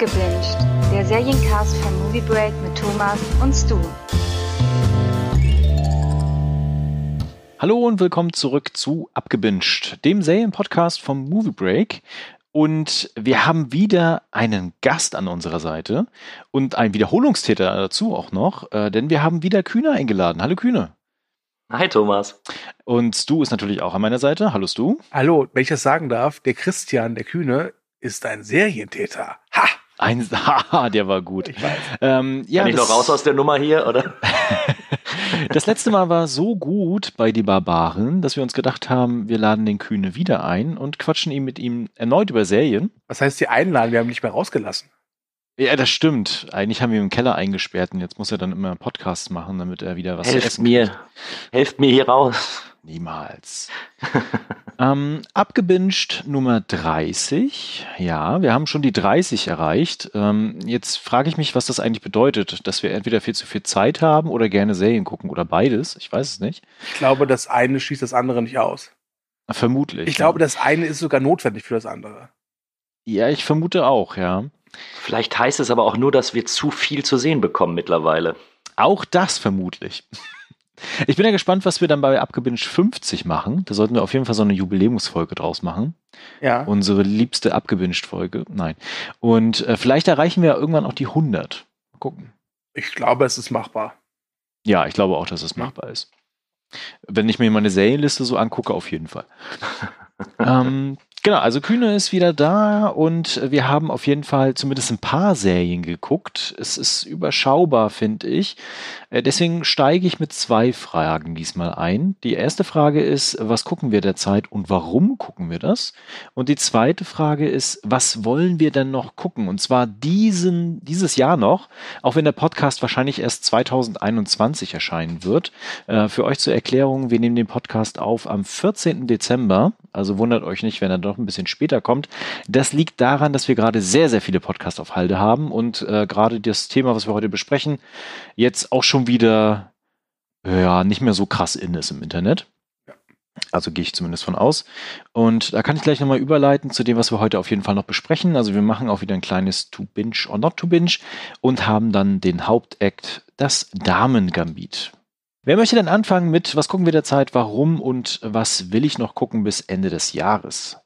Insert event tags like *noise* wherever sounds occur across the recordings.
Abgebinged, der Seriencast von Movie Break mit Thomas und Stu. Hallo und willkommen zurück zu Abgebinged, dem Serienpodcast vom Movie Break. Und wir haben wieder einen Gast an unserer Seite und einen Wiederholungstäter dazu auch noch, äh, denn wir haben wieder Kühne eingeladen. Hallo Kühne. Hi Thomas. Und Stu ist natürlich auch an meiner Seite. Hallo Stu. Hallo, wenn ich das sagen darf, der Christian, der Kühne, ist ein Serientäter. Ha! Ein, *laughs* haha, der war gut. Ich. Ähm, ja, Kann ich das, noch raus aus der Nummer hier, oder? *laughs* das letzte Mal war so gut bei die Barbaren, dass wir uns gedacht haben, wir laden den Kühne wieder ein und quatschen ihm mit ihm erneut über Serien. Was heißt die einladen? Wir haben ihn nicht mehr rausgelassen. Ja, das stimmt. Eigentlich haben wir ihn im Keller eingesperrt und jetzt muss er dann immer Podcasts machen, damit er wieder was Helft essen mir. Helft mir hier raus. Niemals. *laughs* ähm, abgebinged Nummer 30. Ja, wir haben schon die 30 erreicht. Ähm, jetzt frage ich mich, was das eigentlich bedeutet, dass wir entweder viel zu viel Zeit haben oder gerne Serien gucken oder beides. Ich weiß es nicht. Ich glaube, das eine schließt das andere nicht aus. Vermutlich. Ich glaube, das eine ist sogar notwendig für das andere. ja, ich vermute auch, ja. Vielleicht heißt es aber auch nur, dass wir zu viel zu sehen bekommen mittlerweile. Auch das vermutlich. *laughs* Ich bin ja gespannt, was wir dann bei Abgebinged 50 machen. Da sollten wir auf jeden Fall so eine Jubiläumsfolge draus machen. Ja. Unsere liebste Abgebinged-Folge. Nein. Und äh, vielleicht erreichen wir ja irgendwann auch die 100. Mal gucken. Ich glaube, es ist machbar. Ja, ich glaube auch, dass es machbar ist. Wenn ich mir meine Serienliste so angucke, auf jeden Fall. *laughs* ähm, genau, also Kühne ist wieder da und wir haben auf jeden Fall zumindest ein paar Serien geguckt. Es ist überschaubar, finde ich. Äh, Deswegen steige ich mit zwei Fragen diesmal ein. Die erste Frage ist, was gucken wir derzeit und warum gucken wir das? Und die zweite Frage ist, was wollen wir denn noch gucken? Und zwar diesen, dieses Jahr noch, auch wenn der Podcast wahrscheinlich erst 2021 erscheinen wird. Äh, für euch zur Erklärung, wir nehmen den Podcast auf am 14. Dezember. Also wundert euch nicht, wenn er doch ein bisschen später kommt. Das liegt daran, dass wir gerade sehr, sehr viele Podcasts auf Halde haben und äh, gerade das Thema, was wir heute besprechen, jetzt auch schon wieder ja nicht mehr so krass in ist im Internet. Also gehe ich zumindest von aus. Und da kann ich gleich nochmal überleiten zu dem, was wir heute auf jeden Fall noch besprechen. Also wir machen auch wieder ein kleines To Binge or Not To Binge und haben dann den Hauptakt, das Damen-Gambit. Wer möchte denn anfangen mit, was gucken wir derzeit, warum und was will ich noch gucken bis Ende des Jahres?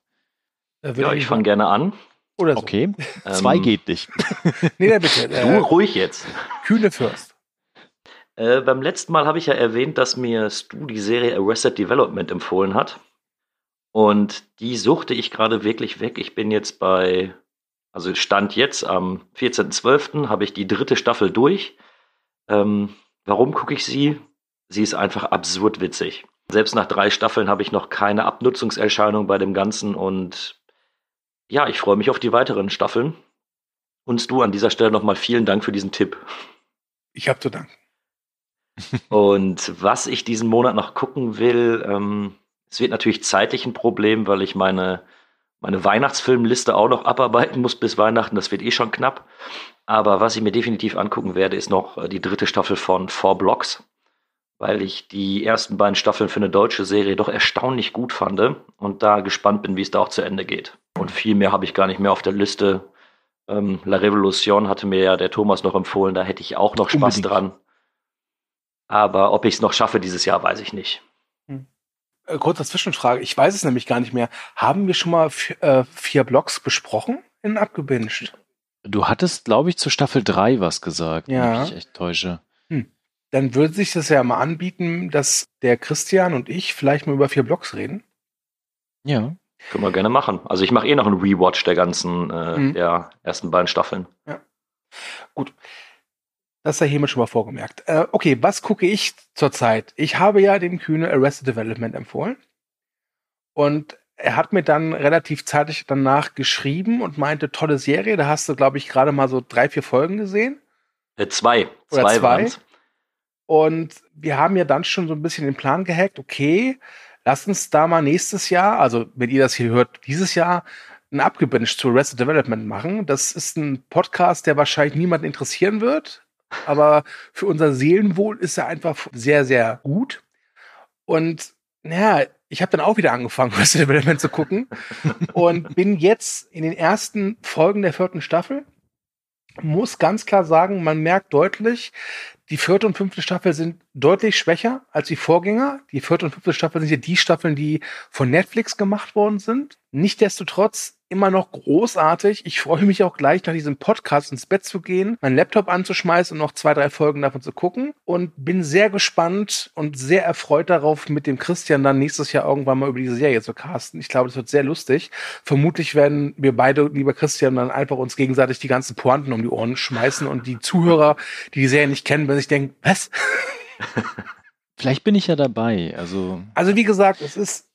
Würde Ja, ich fange gerne an. Oder so. Okay, zwei Ähm, geht nicht. Nee, dann bitte. Du Äh, ruhig jetzt. Kühne first. Äh, beim letzten Mal habe ich ja erwähnt, dass mir Stu die Serie Arrested Development empfohlen hat. Und die suchte ich gerade wirklich weg. Ich bin jetzt bei, also Stand jetzt am 14.12. habe ich die dritte Staffel durch. Ähm, warum gucke ich sie? Sie ist einfach absurd witzig. Selbst nach drei Staffeln habe ich noch keine Abnutzungserscheinung bei dem Ganzen und ja, ich freue mich auf die weiteren Staffeln. Und Stu, an dieser Stelle nochmal vielen Dank für diesen Tipp. Ich habe zu danken. Und was ich diesen Monat noch gucken will, ähm, es wird natürlich zeitlich ein Problem, weil ich meine, meine Weihnachtsfilmliste auch noch abarbeiten muss bis Weihnachten. Das wird eh schon knapp. Aber was ich mir definitiv angucken werde, ist noch äh, die dritte Staffel von Four Blocks, weil ich die ersten beiden Staffeln für eine deutsche Serie doch erstaunlich gut fand und da gespannt bin, wie es da auch zu Ende geht. Und viel mehr habe ich gar nicht mehr auf der Liste. Ähm, La Revolution hatte mir ja der Thomas noch empfohlen, da hätte ich auch noch Spaß Unbedingt. dran. Aber ob ich es noch schaffe dieses Jahr, weiß ich nicht. Äh, kurze Zwischenfrage. Ich weiß es nämlich gar nicht mehr. Haben wir schon mal äh, vier Blocks besprochen in abgebinged? Du hattest, glaube ich, zu Staffel 3 was gesagt, wenn Ja. ich mich echt täusche. Dann würde sich das ja mal anbieten, dass der Christian und ich vielleicht mal über vier Blocks reden. Ja. Können wir gerne machen. Also ich mache eh noch einen Rewatch der ganzen, äh, Mhm. der ersten beiden Staffeln. Gut. Das sei hiermit schon mal vorgemerkt. Äh, okay, was gucke ich zurzeit? Ich habe ja dem Kühne Arrested Development empfohlen. Und er hat mir dann relativ zeitig danach geschrieben und meinte, tolle Serie. Da hast du, glaube ich, gerade mal so drei, vier Folgen gesehen. Äh, zwei. Oder zwei, zwei? waren's. Und wir haben ja dann schon so ein bisschen den Plan gehackt, okay, lasst uns da mal nächstes Jahr, also wenn ihr das hier hört, dieses Jahr, ein Abgebinged zu Arrested Development machen. Das ist ein Podcast, der wahrscheinlich niemanden interessieren wird, aber für unser Seelenwohl ist er einfach sehr, sehr gut. Und naja, ich habe dann auch wieder angefangen, *laughs* Arrested Development zu gucken und bin jetzt in den ersten Folgen der vierten Staffel. muss ganz klar sagen, man merkt deutlich, die vierte und fünfte Staffel sind deutlich schwächer als die Vorgänger. Die vierte und fünfte Staffel sind ja die Staffeln, die von Netflix gemacht worden sind. Nichtsdestotrotz immer noch großartig. Ich freue mich auch gleich nach diesem Podcast ins Bett zu gehen, meinen Laptop anzuschmeißen und noch zwei, drei Folgen davon zu gucken und bin sehr gespannt und sehr erfreut darauf, mit dem Christian dann nächstes Jahr irgendwann mal über diese Serie zu casten. Ich glaube, das wird sehr lustig. Vermutlich werden wir beide, lieber Christian, dann einfach uns gegenseitig die ganzen Pointen um die Ohren schmeißen und die Zuhörer, die die Serie nicht kennen, werden sich denken, was? *laughs* Vielleicht bin ich ja dabei. Also, also wie gesagt, es ist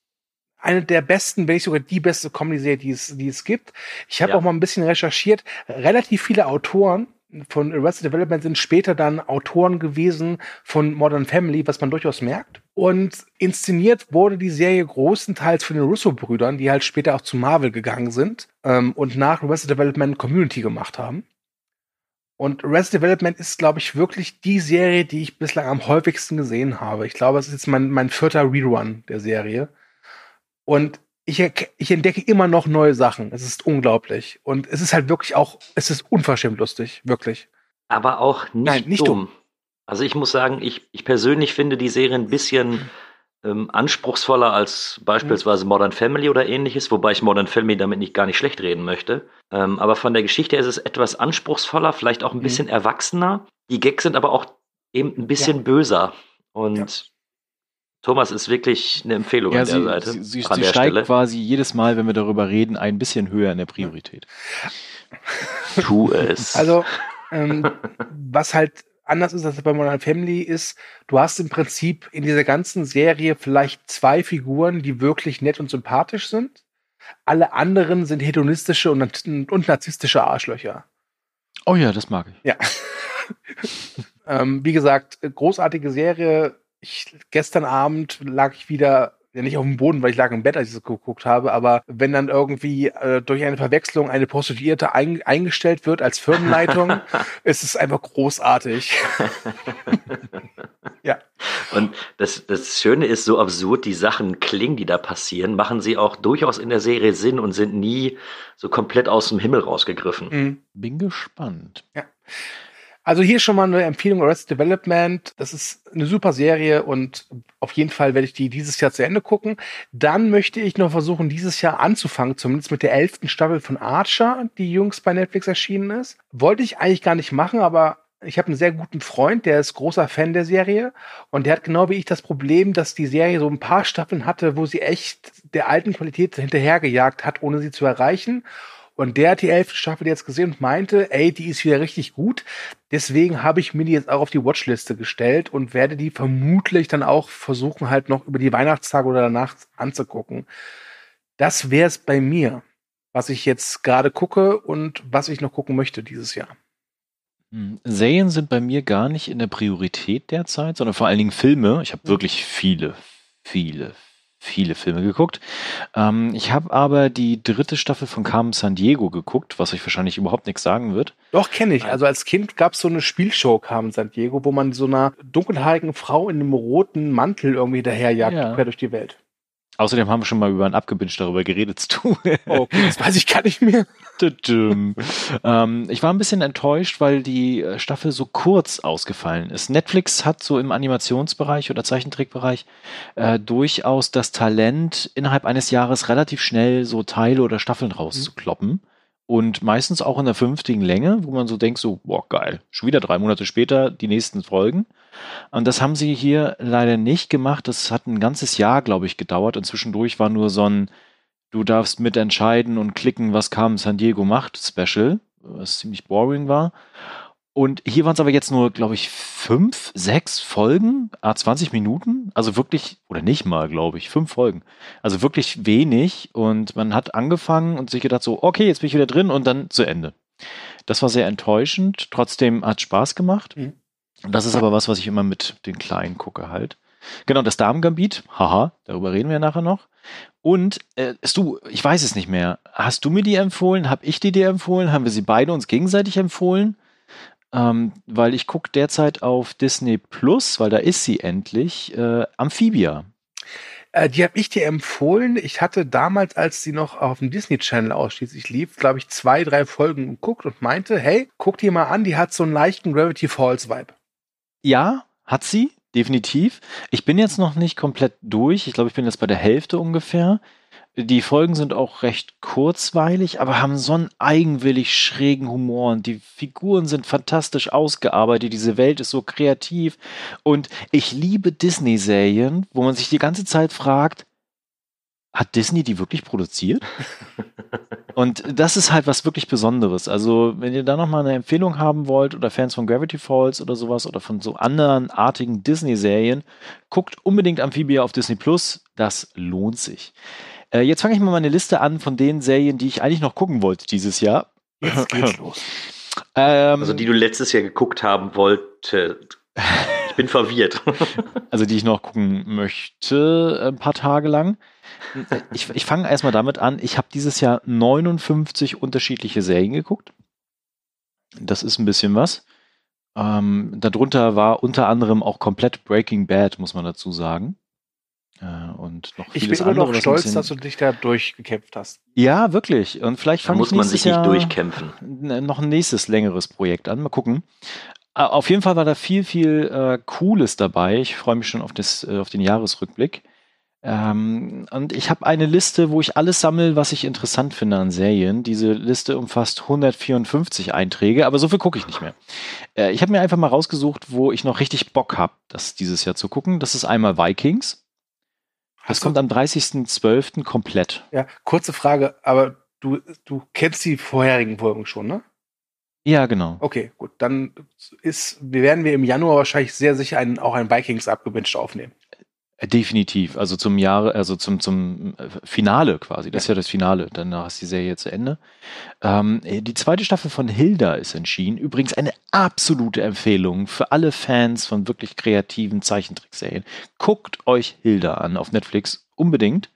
eine der besten, wenn nicht sogar die beste Comedy-Serie, die es, die es gibt. Ich habe ja. auch mal ein bisschen recherchiert. Relativ viele Autoren von Arrested Development sind später dann Autoren gewesen von Modern Family, was man durchaus merkt. Und inszeniert wurde die Serie großenteils von den Russo-Brüdern, die halt später auch zu Marvel gegangen sind ähm, und nach Arrested Development Community gemacht haben. Und Arrested Development ist, glaube ich, wirklich die Serie, die ich bislang am häufigsten gesehen habe. Ich glaube, es ist jetzt mein, mein vierter Rerun der Serie. Und ich, ich entdecke immer noch neue Sachen. Es ist unglaublich. Und es ist halt wirklich auch, es ist unverschämt lustig, wirklich. Aber auch nicht, Nein, nicht dumm. dumm. Also ich muss sagen, ich, ich persönlich finde die Serie ein bisschen ähm, anspruchsvoller als beispielsweise. Modern Family oder ähnliches, wobei ich Modern Family damit nicht gar nicht schlecht reden möchte. Ähm, aber von der Geschichte her ist es etwas anspruchsvoller, vielleicht auch ein mhm. bisschen mhm. erwachsener. Die Gags sind aber auch eben ein bisschen ja. böser. Und ja. Thomas ist wirklich eine Empfehlung ja, an der sie, Seite. Sie, sie, sie steigt Stelle. quasi jedes Mal, wenn wir darüber reden, ein bisschen höher in der Priorität. *laughs* tu es. Also, ähm, was halt anders ist als bei Modern Family ist, du hast im Prinzip in dieser ganzen Serie vielleicht zwei Figuren, die wirklich nett und sympathisch sind. Alle anderen sind hedonistische und, und narzisstische Arschlöcher. Oh ja, das mag ich. Ja. *laughs* ähm, wie gesagt, großartige Serie, ich, gestern Abend lag ich wieder ja nicht auf dem Boden, weil ich lag im Bett, als ich das geguckt habe, aber wenn dann irgendwie äh, durch eine Verwechslung eine Prostituierte ein, eingestellt wird als Firmenleitung, *laughs* ist es einfach großartig. *laughs* ja. Und das, das Schöne ist, so absurd die Sachen klingen, die da passieren, machen sie auch durchaus in der Serie Sinn und sind nie so komplett aus dem Himmel rausgegriffen. Mhm. Bin gespannt. Ja. Also hier schon mal eine Empfehlung Arrested Development. Das ist eine super Serie und auf jeden Fall werde ich die dieses Jahr zu Ende gucken. Dann möchte ich noch versuchen, dieses Jahr anzufangen, zumindest mit der elften Staffel von Archer, die jüngst bei Netflix erschienen ist. Wollte ich eigentlich gar nicht machen, aber ich habe einen sehr guten Freund, der ist großer Fan der Serie und der hat genau wie ich das Problem, dass die Serie so ein paar Staffeln hatte, wo sie echt der alten Qualität hinterhergejagt hat, ohne sie zu erreichen. Und der hat die elfte Staffel jetzt gesehen und meinte, ey, die ist wieder richtig gut. Deswegen habe ich mir die jetzt auch auf die Watchliste gestellt und werde die vermutlich dann auch versuchen, halt noch über die Weihnachtstage oder danach anzugucken. Das wäre es bei mir, was ich jetzt gerade gucke und was ich noch gucken möchte dieses Jahr. Hm, Serien sind bei mir gar nicht in der Priorität derzeit, sondern vor allen Dingen Filme. Ich habe wirklich viele, viele, viele Filme geguckt. Ähm, ich habe aber die dritte Staffel von Carmen San Diego geguckt, was euch wahrscheinlich überhaupt nichts sagen wird. Doch, kenne ich. Also als Kind gab es so eine Spielshow Carmen San Diego, wo man so einer dunkelhaarigen Frau in einem roten Mantel irgendwie daherjagt, ja. quer durch die Welt. Außerdem haben wir schon mal über ein Abgebinged darüber geredet, Stu. Okay, das weiß ich gar nicht mehr. *laughs* ähm, ich war ein bisschen enttäuscht, weil die äh, Staffel so kurz ausgefallen ist. Netflix hat so im Animationsbereich oder Zeichentrickbereich äh, durchaus das Talent, innerhalb eines Jahres relativ schnell so Teile oder Staffeln rauszukloppen. Mhm und meistens auch in der fünftigen Länge, wo man so denkt, so, boah, geil, schon wieder drei Monate später die nächsten Folgen. Und das haben sie hier leider nicht gemacht. Das hat ein ganzes Jahr, glaube ich, gedauert. Und zwischendurch war nur so ein, du darfst mitentscheiden und klicken, was kam San Diego macht, Special, was ziemlich boring war. Und hier waren es aber jetzt nur, glaube ich, fünf, sechs Folgen, a 20 Minuten. Also wirklich, oder nicht mal, glaube ich, fünf Folgen. Also wirklich wenig. Und man hat angefangen und sich gedacht so, okay, jetzt bin ich wieder drin und dann zu Ende. Das war sehr enttäuschend. Trotzdem hat Spaß gemacht. Mhm. Das ist aber was, was ich immer mit den Kleinen gucke halt. Genau, das Damengambit, haha, darüber reden wir nachher noch. Und äh, du, ich weiß es nicht mehr. Hast du mir die empfohlen? Hab ich die dir empfohlen? Haben wir sie beide uns gegenseitig empfohlen? Ähm, weil ich gucke derzeit auf Disney Plus, weil da ist sie endlich, äh, Amphibia. Äh, die habe ich dir empfohlen. Ich hatte damals, als sie noch auf dem Disney Channel ausschließlich lief, glaube ich, zwei, drei Folgen geguckt und meinte, hey, guck dir mal an, die hat so einen leichten Gravity Falls Vibe. Ja, hat sie, definitiv. Ich bin jetzt noch nicht komplett durch. Ich glaube, ich bin jetzt bei der Hälfte ungefähr. Die Folgen sind auch recht kurzweilig, aber haben so einen eigenwillig schrägen Humor und die Figuren sind fantastisch ausgearbeitet. Diese Welt ist so kreativ und ich liebe Disney-Serien, wo man sich die ganze Zeit fragt, hat Disney die wirklich produziert? Und das ist halt was wirklich Besonderes. Also, wenn ihr da nochmal eine Empfehlung haben wollt oder Fans von Gravity Falls oder sowas oder von so anderen artigen Disney-Serien, guckt unbedingt Amphibia auf Disney Plus. Das lohnt sich. Äh, jetzt fange ich mal meine Liste an von den Serien, die ich eigentlich noch gucken wollte dieses Jahr. Jetzt *clears throat* geht's los. Ähm, Also die du letztes Jahr geguckt haben wolltest. Ich bin verwirrt. *laughs* also die ich noch gucken möchte, ein paar Tage lang. Ich, ich fange erstmal damit an, ich habe dieses Jahr 59 unterschiedliche Serien geguckt. Das ist ein bisschen was. Ähm, darunter war unter anderem auch komplett Breaking Bad, muss man dazu sagen. Äh, und noch Ich vieles bin immer noch stolz, bisschen- dass du dich da durchgekämpft hast. Ja, wirklich. Und vielleicht Da fange ich muss man nächstes sich nicht Jahr noch ein nächstes längeres Projekt an. Mal gucken. Auf jeden Fall war da viel, viel äh, Cooles dabei. Ich freue mich schon auf, das, äh, auf den Jahresrückblick. Ähm, und ich habe eine Liste, wo ich alles sammle, was ich interessant finde an Serien. Diese Liste umfasst 154 Einträge, aber so viel gucke ich nicht mehr. Äh, ich habe mir einfach mal rausgesucht, wo ich noch richtig Bock habe, das dieses Jahr zu gucken. Das ist einmal Vikings. Das Hast du- kommt am 30.12. komplett. Ja, kurze Frage, aber du, du kennst die vorherigen Folgen schon, ne? Ja, genau. Okay, gut. Dann ist, wir werden wir im Januar wahrscheinlich sehr sicher einen, auch ein Vikings abgewünscht aufnehmen. Äh, Definitiv. Also zum Jahre, also zum, zum äh, Finale quasi. Das ist ja das Finale. Danach ist die Serie zu Ende. Ähm, äh, die zweite Staffel von Hilda ist entschieden. Übrigens eine absolute Empfehlung für alle Fans von wirklich kreativen Zeichentrickserien. Guckt euch Hilda an auf Netflix unbedingt.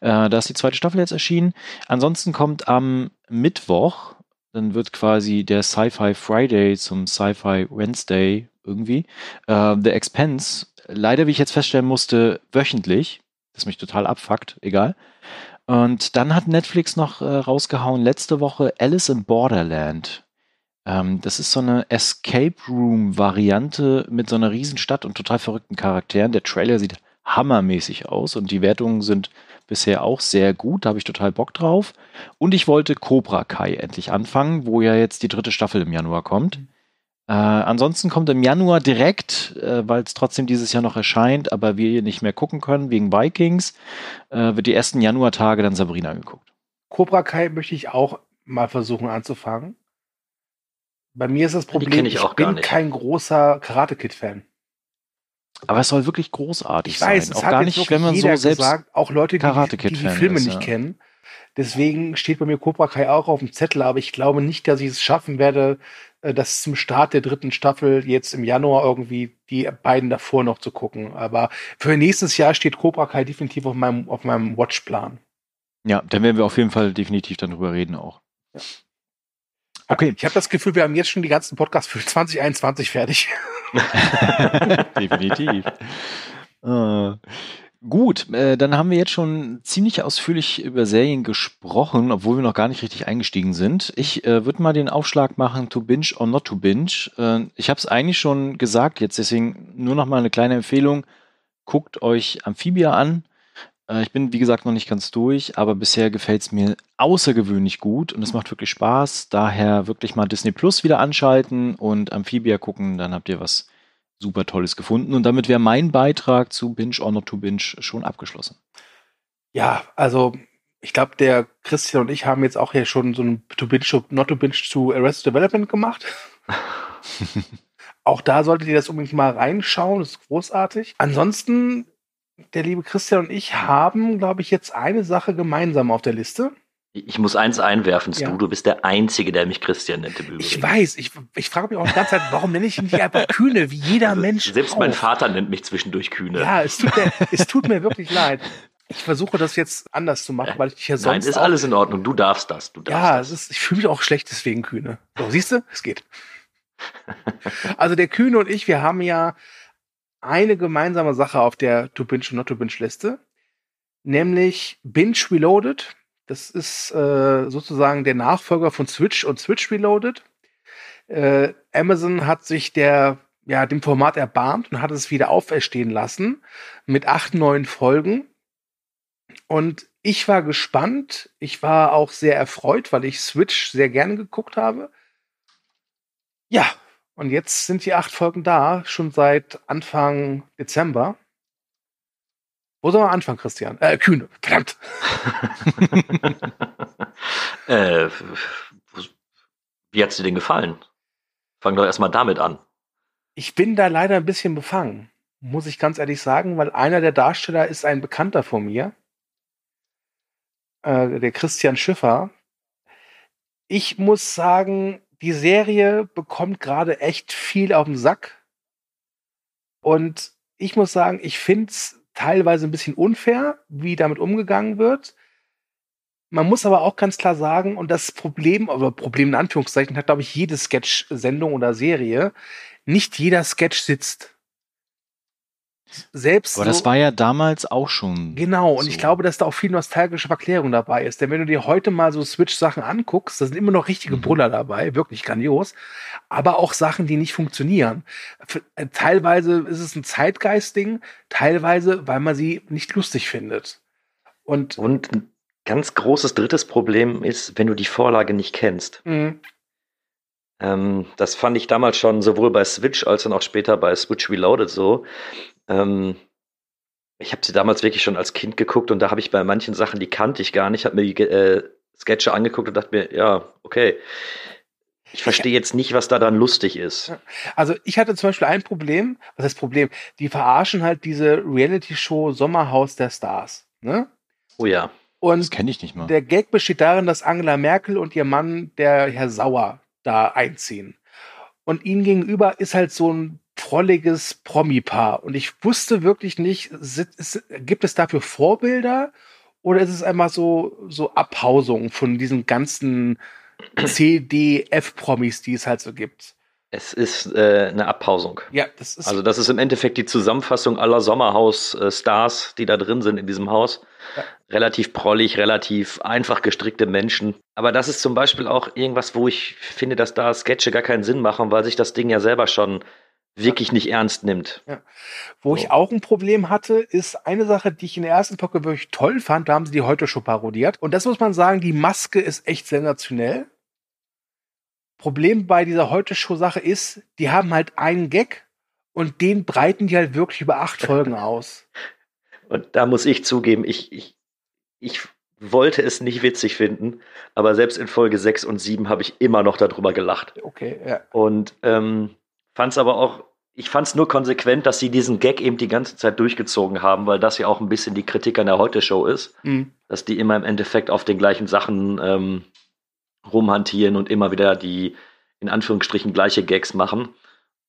Äh, da ist die zweite Staffel jetzt erschienen. Ansonsten kommt am Mittwoch, dann wird quasi der Sci-Fi Friday zum Sci-Fi Wednesday irgendwie. Äh, The Expense, leider, wie ich jetzt feststellen musste, wöchentlich. Das mich total abfuckt, egal. Und dann hat Netflix noch äh, rausgehauen letzte Woche Alice in Borderland. Ähm, das ist so eine Escape Room-Variante mit so einer Riesenstadt und total verrückten Charakteren. Der Trailer sieht hammermäßig aus und die Wertungen sind bisher auch sehr gut. Da habe ich total Bock drauf. Und ich wollte Cobra Kai endlich anfangen, wo ja jetzt die dritte Staffel im Januar kommt. Äh, ansonsten kommt im Januar direkt, äh, weil es trotzdem dieses Jahr noch erscheint, aber wir hier nicht mehr gucken können wegen Vikings, äh, wird die ersten Januartage dann Sabrina geguckt. Cobra Kai möchte ich auch mal versuchen anzufangen. Bei mir ist das Problem, ich gar bin kein großer Karate Kid Fan. Aber es soll wirklich großartig Ich weiß, sein. es Auch hat gar jetzt nicht, wenn man so selbst. gesagt, auch Leute, die, Karate die die Kid-Fan Filme ist, nicht ja. kennen. Deswegen steht bei mir Cobra Kai auch auf dem Zettel, aber ich glaube nicht, dass ich es schaffen werde, äh, das zum Start der dritten Staffel jetzt im Januar irgendwie die beiden davor noch zu gucken. Aber für nächstes Jahr steht Cobra Kai definitiv auf meinem, auf meinem Watchplan. Ja, dann werden wir auf jeden Fall definitiv dann drüber reden auch. Okay. Ich habe das Gefühl, wir haben jetzt schon die ganzen Podcasts für 2021 fertig. *laughs* Definitiv. äh, *laughs* gut, äh, dann haben wir jetzt schon ziemlich ausführlich über Serien gesprochen, obwohl wir noch gar nicht richtig eingestiegen sind. Ich äh, würde mal den Aufschlag machen, to binge or not to binge. Äh, ich habe es eigentlich schon gesagt jetzt, deswegen nur noch mal eine kleine Empfehlung. Guckt euch Amphibia an. Äh, ich bin, wie gesagt, noch nicht ganz durch, aber bisher gefällt es mir außergewöhnlich gut und es macht wirklich Spaß. Daher wirklich mal Disney Plus wieder anschalten und Amphibia gucken, dann habt ihr was super Tolles gefunden. Und damit wäre mein Beitrag zu Binge or Not to Binge schon abgeschlossen. Ja, also ich glaube, der Christian und ich haben jetzt auch hier schon so ein To Binge, Not to Binge zu Arrested Development gemacht. *laughs* auch da solltet ihr das unbedingt mal reinschauen, das ist großartig. Ansonsten, der liebe Christian und ich haben, glaube ich, jetzt eine Sache gemeinsam auf der Liste. Ich muss eins einwerfen, Stu, Ja. du bist der Einzige, der mich Christian nennt im Übrigen. Ich weiß, ich, ich frage mich auch die ganze Zeit, warum nenne ich ihn nicht einfach Kühne, wie jeder Also, Mensch Selbst mein auch. Vater nennt mich zwischendurch Kühne. Ja, es tut, mir, *laughs* es tut mir wirklich leid. Ich versuche das jetzt anders zu machen, weil ich ja Nein, sonst ist auch alles in Ordnung. Du darfst das. Du darfst Ja, das. es ist, ich fühle mich auch schlecht deswegen Kühne. So, siehst du? Es geht. *laughs* Also der Kühne und ich, wir haben ja eine gemeinsame Sache auf der To Binge und Not To Binge Liste. nämlich Binge Reloaded. Das ist äh, sozusagen der Nachfolger von Switch und Switch Reloaded. Äh, Amazon hat sich der ja, dem Format erbarmt und hat es wieder auferstehen lassen mit acht neuen Folgen. Und ich war gespannt. Ich war auch sehr erfreut, weil ich Switch sehr gerne geguckt habe. Ja, und jetzt sind die acht Folgen da, schon seit Anfang Dezember. Wo soll man anfangen, Christian? Äh, Kühne, verdammt. *laughs* äh, wie hat's dir denn gefallen? Fang doch erstmal damit an. Ich bin da leider ein bisschen befangen, muss ich ganz ehrlich sagen, weil einer der Darsteller ist ein Bekannter von mir, äh, der Christian Schiffer. Ich muss sagen, die Serie bekommt gerade echt viel auf den Sack. Und ich muss sagen, ich finde es teilweise ein bisschen unfair, wie damit umgegangen wird. Man muss aber auch ganz klar sagen, und das Problem, aber Problem in Anführungszeichen, hat, glaube ich, jede Sketch-Sendung oder Serie, nicht jeder Sketch sitzt. Selbst Aber so, das war ja damals auch schon. Genau, und so. ich glaube, dass da auch viel nostalgische Verklärung dabei ist. Denn wenn du dir heute mal so Switch-Sachen anguckst, da sind immer noch richtige mhm. Brüller dabei, wirklich grandios. Aber auch Sachen, die nicht funktionieren. Äh, teilweise ist es ein Zeitgeist-Ding, teilweise, weil man sie nicht lustig findet. Und, und ein ganz großes drittes Problem ist, wenn du die Vorlage nicht kennst. Mhm. Ähm, das fand ich damals schon sowohl bei Switch als auch später bei Switch Reloaded so. Ähm, ich habe sie damals wirklich schon als Kind geguckt und da habe ich bei manchen Sachen, die kannte ich gar nicht, habe mir die äh, Sketche angeguckt und dachte mir, ja, okay. Ich verstehe jetzt nicht, was da dann lustig ist. Also ich hatte zum Beispiel ein Problem, was heißt Problem? Die verarschen halt diese Reality-Show Sommerhaus der Stars. Ne? Oh ja. Und das kenne ich nicht mal. Der Gag besteht darin, dass Angela Merkel und ihr Mann, der Herr Sauer, da einziehen. Und ihnen gegenüber ist halt so ein prolliges Promi-Paar. Und ich wusste wirklich nicht, gibt es dafür Vorbilder oder ist es einfach so, so Abhausung von diesen ganzen CDF-Promis, die es halt so gibt? Es ist äh, eine Abpausung. Ja, das ist. Also, das ist im Endeffekt die Zusammenfassung aller Sommerhaus-Stars, die da drin sind in diesem Haus. Ja. Relativ prollig, relativ einfach gestrickte Menschen. Aber das ist zum Beispiel auch irgendwas, wo ich finde, dass da Sketche gar keinen Sinn machen, weil sich das Ding ja selber schon wirklich nicht ernst nimmt. Ja. Wo so. ich auch ein Problem hatte, ist eine Sache, die ich in der ersten Folge wirklich toll fand. Da haben sie die heute schon parodiert. Und das muss man sagen, die Maske ist echt sensationell. Problem bei dieser Heute-Show-Sache ist, die haben halt einen Gag und den breiten die halt wirklich über acht Folgen *laughs* aus. Und da muss ich zugeben, ich, ich, ich wollte es nicht witzig finden, aber selbst in Folge 6 und 7 habe ich immer noch darüber gelacht. Okay, ja. Und ähm, fand es aber auch, ich fand es nur konsequent, dass sie diesen Gag eben die ganze Zeit durchgezogen haben, weil das ja auch ein bisschen die Kritik an der Heute-Show ist, mhm. dass die immer im Endeffekt auf den gleichen Sachen ähm, rumhantieren und immer wieder die in Anführungsstrichen gleiche Gags machen.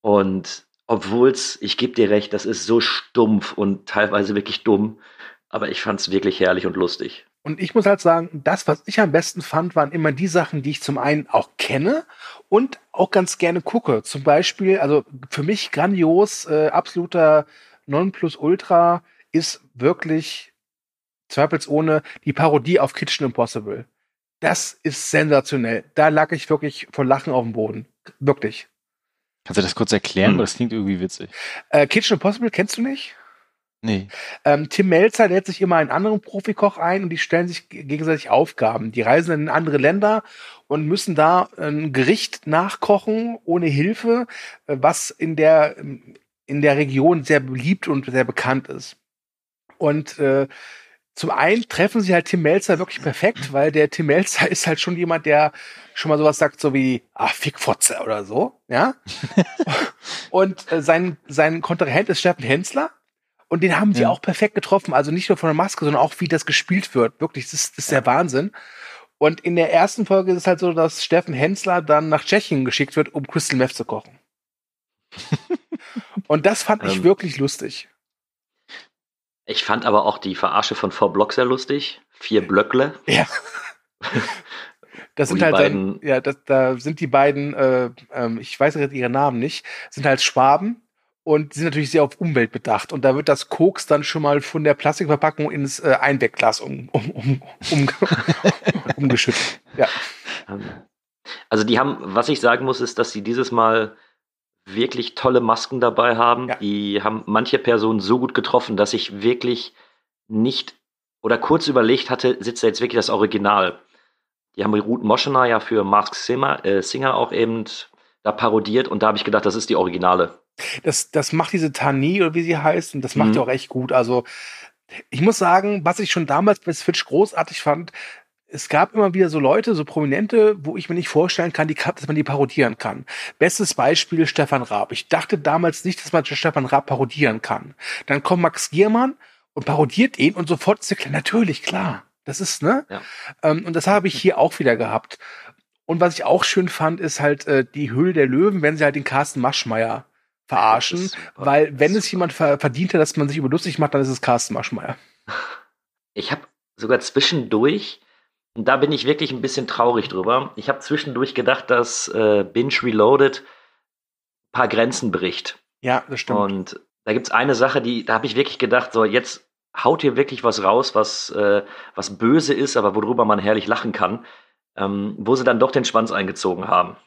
Und obwohl es, ich gebe dir recht, das ist so stumpf und teilweise wirklich dumm, aber ich fand es wirklich herrlich und lustig. Und ich muss halt sagen, das, was ich am besten fand, waren immer die Sachen, die ich zum einen auch kenne und auch ganz gerne gucke. Zum Beispiel, also für mich grandios, äh, absoluter Nonplusultra ist wirklich zweifelsohne die Parodie auf Kitchen Impossible. Das ist sensationell. Da lag ich wirklich vor Lachen auf dem Boden. Wirklich. Kannst du das kurz erklären? Hm. Das klingt irgendwie witzig. Äh, Kitchen Impossible kennst du nicht? Nee. Ähm, Tim Melzer lädt sich immer einen anderen Profikoch ein und die stellen sich gegenseitig Aufgaben. Die reisen in andere Länder und müssen da ein Gericht nachkochen ohne Hilfe, äh, was in der, in der Region sehr beliebt und sehr bekannt ist. Und äh, zum einen treffen sie halt Tim Melzer wirklich perfekt, weil der Tim Melzer ist halt schon jemand, der schon mal sowas sagt, so wie, ah, Fickfotze oder so, ja. *laughs* und äh, sein, sein Kontrahent ist Steffen Hensler. Und den haben sie ja. auch perfekt getroffen. Also nicht nur von der Maske, sondern auch, wie das gespielt wird. Wirklich, das ist, das ist der Wahnsinn. Und in der ersten Folge ist es halt so, dass Steffen Hensler dann nach Tschechien geschickt wird, um Crystal Meth zu kochen. *laughs* und das fand ich ähm, wirklich lustig. Ich fand aber auch die Verarsche von V Block sehr lustig. Vier Blöckle. Ja. *laughs* Das sind halt dann, ja, das, da sind die beiden, äh, ähm, ich weiß ihre Namen nicht, sind halt Schwaben Und die sind natürlich sehr auf Umwelt bedacht. Und da wird das Koks dann schon mal von der Plastikverpackung ins äh, Einwegglas um, um, um, um, *laughs* umgeschüttet. Ja. Also die haben, was ich sagen muss, ist, dass sie dieses Mal wirklich tolle Masken dabei haben. Ja. Die haben manche Personen so gut getroffen, dass ich wirklich nicht oder kurz überlegt hatte, sitzt da jetzt wirklich das Original. Die haben Ruth Moschener ja für Mask Singer, äh, Singer auch eben da parodiert und da habe ich gedacht, das ist die Originale. Das, das macht diese Tani oder wie sie heißt und das macht mhm. die auch echt gut. Also ich muss sagen, was ich schon damals bei Switch großartig fand, es gab immer wieder so Leute, so Prominente, wo ich mir nicht vorstellen kann, die, dass man die parodieren kann. Bestes Beispiel Stefan Raab. Ich dachte damals nicht, dass man Stefan Raab parodieren kann. Dann kommt Max Giermann und parodiert ihn und sofort ist er klar, natürlich, klar. Das ist, ne? Ja. Ähm, und das habe ich hier auch wieder gehabt. Und was ich auch schön fand, ist halt äh, die Höhle der Löwen, wenn sie halt den Carsten Maschmeyer verarschen. Weil wenn es jemand verdient hat, dass man sich über lustig macht, dann ist es Carsten Maschmeyer. Ich habe sogar zwischendurch und da bin ich wirklich ein bisschen traurig drüber. Ich habe zwischendurch gedacht, dass äh, Binge Reloaded ein paar Grenzen bricht. Ja, das stimmt. Und da gibt es eine Sache, die, da habe ich wirklich gedacht, so jetzt haut hier wirklich was raus, was, äh, was böse ist, aber worüber man herrlich lachen kann, ähm, wo sie dann doch den Schwanz eingezogen haben.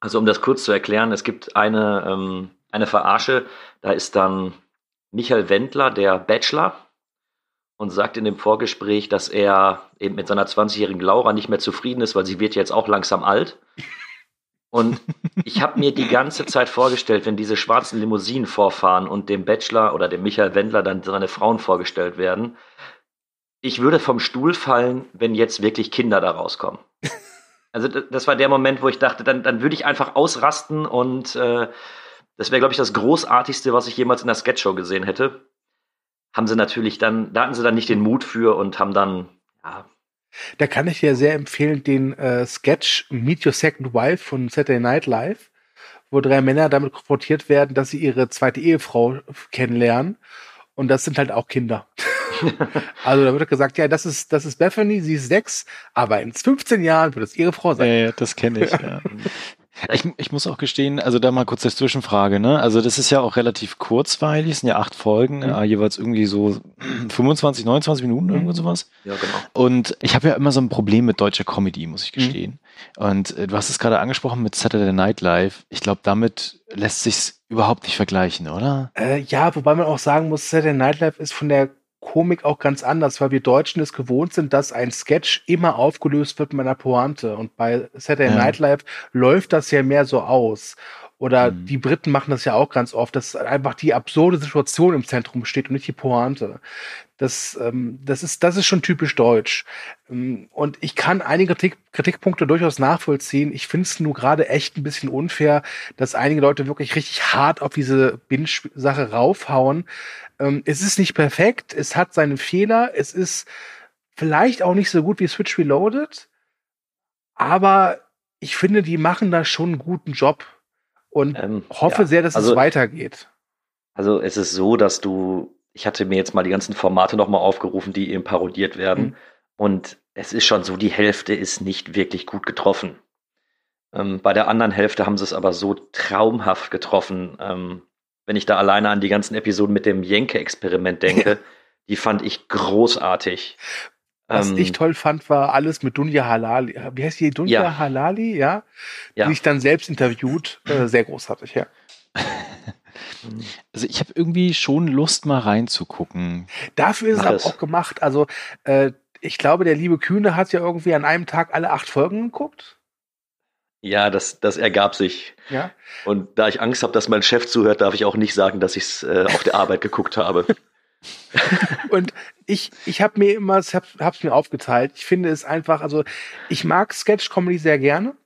Also um das kurz zu erklären, es gibt eine, ähm, eine Verarsche, da ist dann Michael Wendler, der Bachelor, und sagt in dem Vorgespräch, dass er eben mit seiner 20-jährigen Laura nicht mehr zufrieden ist, weil sie wird jetzt auch langsam alt. Und ich habe mir die ganze Zeit vorgestellt, wenn diese schwarzen Limousinen vorfahren und dem Bachelor oder dem Michael Wendler dann seine Frauen vorgestellt werden, ich würde vom Stuhl fallen, wenn jetzt wirklich Kinder da rauskommen. Also das war der Moment, wo ich dachte, dann, dann würde ich einfach ausrasten und äh, das wäre, glaube ich, das Großartigste, was ich jemals in der Sketchshow gesehen hätte haben sie natürlich dann, da hatten sie dann nicht den Mut für und haben dann, ja. Da kann ich dir sehr empfehlen, den äh, Sketch Meet Your Second Wife von Saturday Night Live, wo drei Männer damit konfrontiert werden, dass sie ihre zweite Ehefrau kennenlernen. Und das sind halt auch Kinder. *laughs* also da wird gesagt, ja, das ist, das ist Bethany, sie ist sechs, aber in 15 Jahren wird es ihre Frau sein. Ja, ja das kenne ich, ja. *laughs* Ich, ich muss auch gestehen, also da mal kurz als Zwischenfrage, ne? Also das ist ja auch relativ kurzweilig, es sind ja acht Folgen, mhm. ja, jeweils irgendwie so *clears throat* 25, 29 Minuten, mhm. irgendwo sowas. Ja, genau. Und ich habe ja immer so ein Problem mit deutscher Comedy, muss ich mhm. gestehen. Mhm. Und äh, du hast es gerade angesprochen mit Saturday Night Live. Ich glaube, damit lässt sich's überhaupt nicht vergleichen, oder? Äh, ja, wobei man auch sagen muss, Saturday Night Live ist von der Komik auch ganz anders, weil wir Deutschen es gewohnt sind, dass ein Sketch immer aufgelöst wird mit einer Pointe. Und bei Saturday ja. Night Live läuft das ja mehr so aus. Oder mhm. die Briten machen das ja auch ganz oft, dass einfach die absurde Situation im Zentrum steht und nicht die Pointe. Das, ähm, das, ist, das ist schon typisch deutsch. Ähm, und ich kann einige Kritik, Kritikpunkte durchaus nachvollziehen. Ich finde es nur gerade echt ein bisschen unfair, dass einige Leute wirklich richtig hart auf diese Binge-Sache raufhauen. Ähm, es ist nicht perfekt, es hat seine Fehler, es ist vielleicht auch nicht so gut wie Switch Reloaded, aber ich finde, die machen da schon einen guten Job und ähm, hoffe ja, sehr, dass also, es weitergeht. Also es ist so, dass du, ich hatte mir jetzt mal die ganzen Formate nochmal aufgerufen, die eben parodiert werden mhm. und es ist schon so, die Hälfte ist nicht wirklich gut getroffen. Ähm, bei der anderen Hälfte haben sie es aber so traumhaft getroffen. Ähm, wenn ich da alleine an die ganzen Episoden mit dem Jenke-Experiment denke, die fand ich großartig. Was ähm, ich toll fand, war alles mit Dunja Halali. Wie heißt die? Dunja ja. Halali, ja? Die ja. sich dann selbst interviewt. Äh, sehr großartig, ja. *laughs* Also ich habe irgendwie schon Lust, mal reinzugucken. Dafür ist es auch gemacht. Also äh, ich glaube, der liebe Kühne hat ja irgendwie an einem Tag alle acht Folgen geguckt. Ja, das, das ergab sich. Ja. Und da ich Angst habe, dass mein Chef zuhört, darf ich auch nicht sagen, dass ich es äh, auf der Arbeit geguckt habe. *laughs* Und ich, ich habe mir immer, ich habe es mir aufgeteilt. Ich finde es einfach, also ich mag Sketch-Comedy sehr gerne.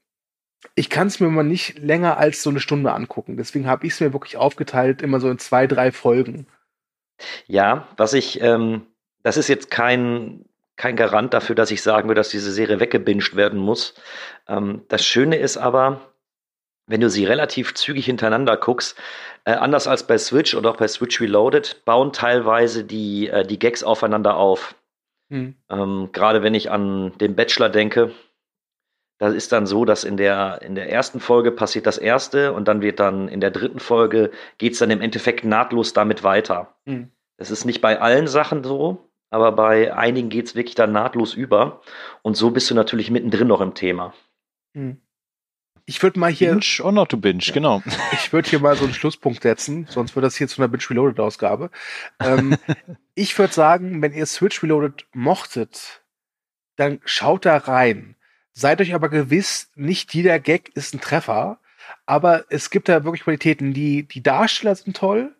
Ich kann es mir mal nicht länger als so eine Stunde angucken. Deswegen habe ich es mir wirklich aufgeteilt, immer so in zwei, drei Folgen. Ja, was ich, ähm, das ist jetzt kein kein Garant dafür, dass ich sagen würde, dass diese Serie weggebinged werden muss. Ähm, das Schöne ist aber, wenn du sie relativ zügig hintereinander guckst, äh, anders als bei Switch oder auch bei Switch Reloaded, bauen teilweise die, äh, die Gags aufeinander auf. Hm. Ähm, Gerade wenn ich an den Bachelor denke, Da ist dann so, dass in der, in der ersten Folge passiert das erste und dann wird dann in der dritten Folge geht es dann im Endeffekt nahtlos damit weiter. Mhm. Das ist nicht bei allen Sachen so, aber bei einigen geht es wirklich dann nahtlos über. Und so bist du natürlich mittendrin noch im Thema. Mhm. Ich würde mal hier. Binge or not to binge, ja. genau. *laughs* Ich würde hier mal so einen Schlusspunkt setzen, sonst wird das hier zu einer Binge Reloaded Ausgabe. ähm, *laughs* ich würde sagen, wenn ihr Switch Reloaded mochtet, dann schaut da rein. Seid euch aber gewiss, nicht jeder Gag ist ein Treffer, aber es gibt da wirklich Qualitäten. Die, die Darsteller sind toll,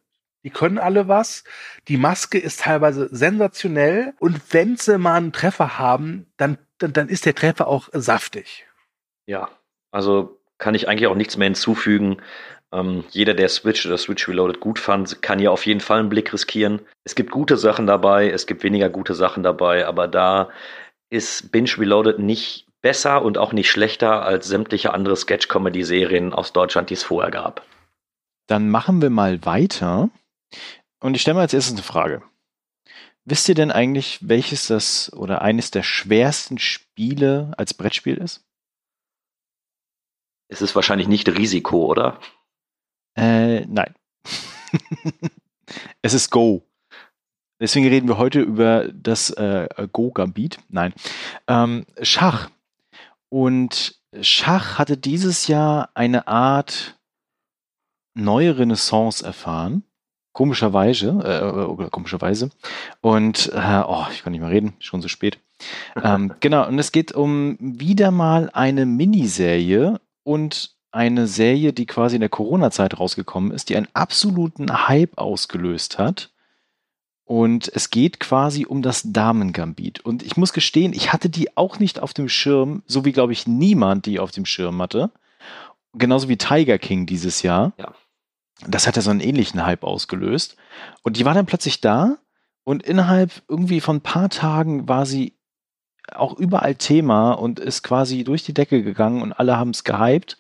die können alle was. Die Maske ist teilweise sensationell und wenn sie mal einen Treffer haben, dann, dann, dann ist der Treffer auch saftig. Ja, also kann ich eigentlich auch nichts mehr hinzufügen. Ähm, jeder, der Switch oder Switch Reloaded gut fand, kann hier auf jeden Fall einen Blick riskieren. Es gibt gute Sachen dabei, es gibt weniger gute Sachen dabei, aber da ist Binge Reloaded nicht besser und auch nicht schlechter als sämtliche andere Sketch-Comedy-Serien aus Deutschland, die es vorher gab. Dann machen wir mal weiter. Und ich stelle mal als erstes eine Frage. Wisst ihr denn eigentlich, welches das oder eines der schwersten Spiele als Brettspiel ist? Es ist wahrscheinlich nicht Risiko, oder? Äh, nein. *laughs* es ist Go. Deswegen reden wir heute über das äh, Go-Gambit. Nein. Ähm, Schach. Und Schach hatte dieses Jahr eine Art neue Renaissance erfahren. Komischerweise, äh, komischerweise. Und, äh, oh, ich kann nicht mehr reden, schon so spät. ähm, *laughs* genau, und es geht um wieder mal eine Miniserie und eine Serie, die quasi in der Corona-Zeit rausgekommen ist, die einen absoluten Hype ausgelöst hat. Und es geht quasi um das Damengambit. Und ich muss gestehen, ich hatte die auch nicht auf dem Schirm, so wie, glaube ich, niemand die auf dem Schirm hatte. Genauso wie Tiger King dieses Jahr. Ja. Das hat ja so einen ähnlichen Hype ausgelöst. Und die war dann plötzlich da und innerhalb irgendwie von ein paar Tagen war sie auch überall Thema und ist quasi durch die Decke gegangen und alle haben es gehypt.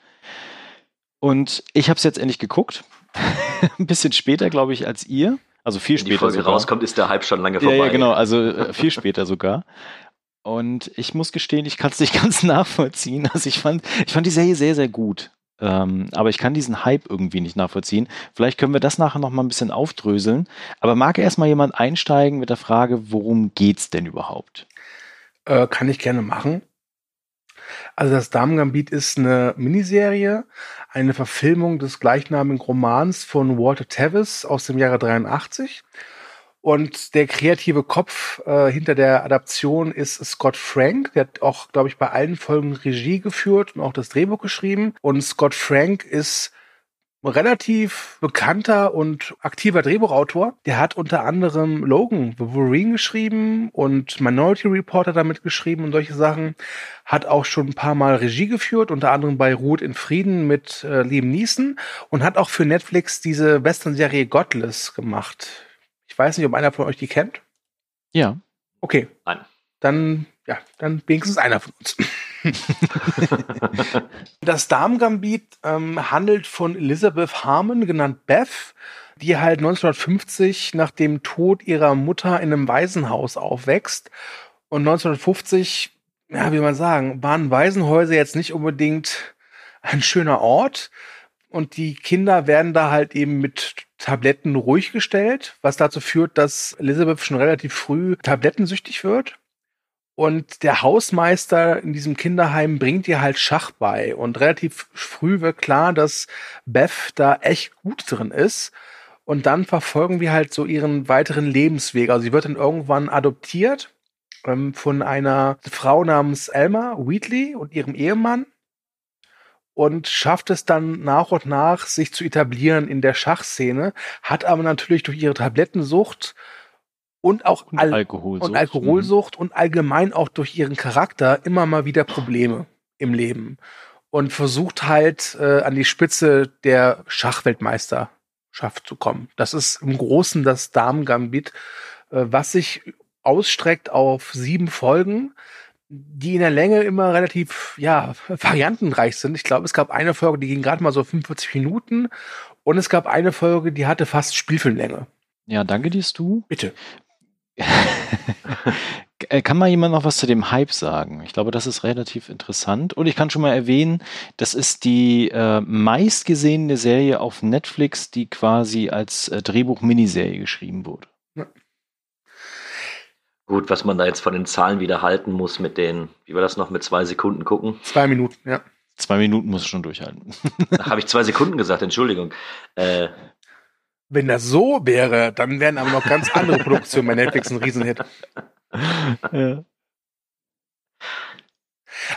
Und ich habe es jetzt endlich geguckt. *laughs* Ein bisschen später, glaube ich, als ihr. Also viel später. Wenn die Folge sogar. rauskommt, ist der Hype schon lange vorbei. Ja, ja genau, also *laughs* äh, viel später sogar. Und ich muss gestehen, ich kann es nicht *laughs* ganz nachvollziehen. Also ich fand, ich fand die Serie sehr, sehr gut. Ähm, aber ich kann diesen Hype irgendwie nicht nachvollziehen. Vielleicht können wir das nachher noch mal ein bisschen aufdröseln. Aber mag erstmal jemand einsteigen mit der Frage, worum geht's denn überhaupt? Äh, kann ich gerne machen. Also das Damengambit ist eine Miniserie, eine Verfilmung des gleichnamigen Romans von Walter Tevis aus dem Jahre 83. Und der kreative Kopf äh, hinter der Adaption ist Scott Frank. Der hat auch, glaube ich, bei allen Folgen Regie geführt und auch das Drehbuch geschrieben. Und Scott Frank ist relativ bekannter und aktiver Drehbuchautor. Der hat unter anderem Logan The Wolverine geschrieben und Minority Reporter damit geschrieben und solche Sachen. Hat auch schon ein paar Mal Regie geführt, unter anderem bei Ruht in Frieden mit äh, Liam Neeson und hat auch für Netflix diese Western-Serie Godless gemacht. Weiß nicht, ob einer von euch die kennt. Ja. Okay. Nein. Dann, ja, dann wenigstens einer von uns. *laughs* das Damengambit ähm, handelt von Elizabeth Harmon, genannt Beth, die halt 1950 nach dem Tod ihrer Mutter in einem Waisenhaus aufwächst. Und 1950, ja, wie man sagen, waren Waisenhäuser jetzt nicht unbedingt ein schöner Ort. Und die Kinder werden da halt eben mit Tabletten ruhig gestellt, was dazu führt, dass Elizabeth schon relativ früh tablettensüchtig wird. Und der Hausmeister in diesem Kinderheim bringt ihr halt Schach bei. Und relativ früh wird klar, dass Beth da echt gut drin ist. Und dann verfolgen wir halt so ihren weiteren Lebensweg. Also sie wird dann irgendwann adoptiert ähm, von einer Frau namens Elma Wheatley und ihrem Ehemann und schafft es dann nach und nach, sich zu etablieren in der Schachszene, hat aber natürlich durch ihre Tablettensucht und auch und Al Alkoholsucht, und, Alkoholsucht mhm. und allgemein auch durch ihren Charakter immer mal wieder Probleme im Leben und versucht halt äh, an die Spitze der Schachweltmeisterschaft zu kommen. Das ist im Großen das Damen-Gambit, äh, was sich ausstreckt auf sieben Folgen, die in der Länge immer relativ ja variantenreich sind. Ich glaube, es gab eine Folge, die ging gerade mal so 45 Minuten und es gab eine Folge, die hatte fast Spielfilmlänge. Ja, danke dir, du. Bitte. *laughs* Äh, kann mal jemand noch was zu dem Hype sagen? Ich glaube, das ist relativ interessant. Und ich kann schon mal erwähnen, das ist die äh, meistgesehene Serie auf Netflix, die quasi als äh, Drehbuch-Miniserie geschrieben wurde. Ja. Gut, was man da jetzt von den Zahlen wieder halten muss mit den, wie war das noch, mit zwei Sekunden gucken? Zwei Minuten, ja. Zwei Minuten muss ich schon durchhalten. *laughs* Habe ich zwei Sekunden gesagt, Entschuldigung. Äh, Wenn das so wäre, dann wären aber noch ganz andere Produktionen bei Netflix ein Riesenhit. Ja.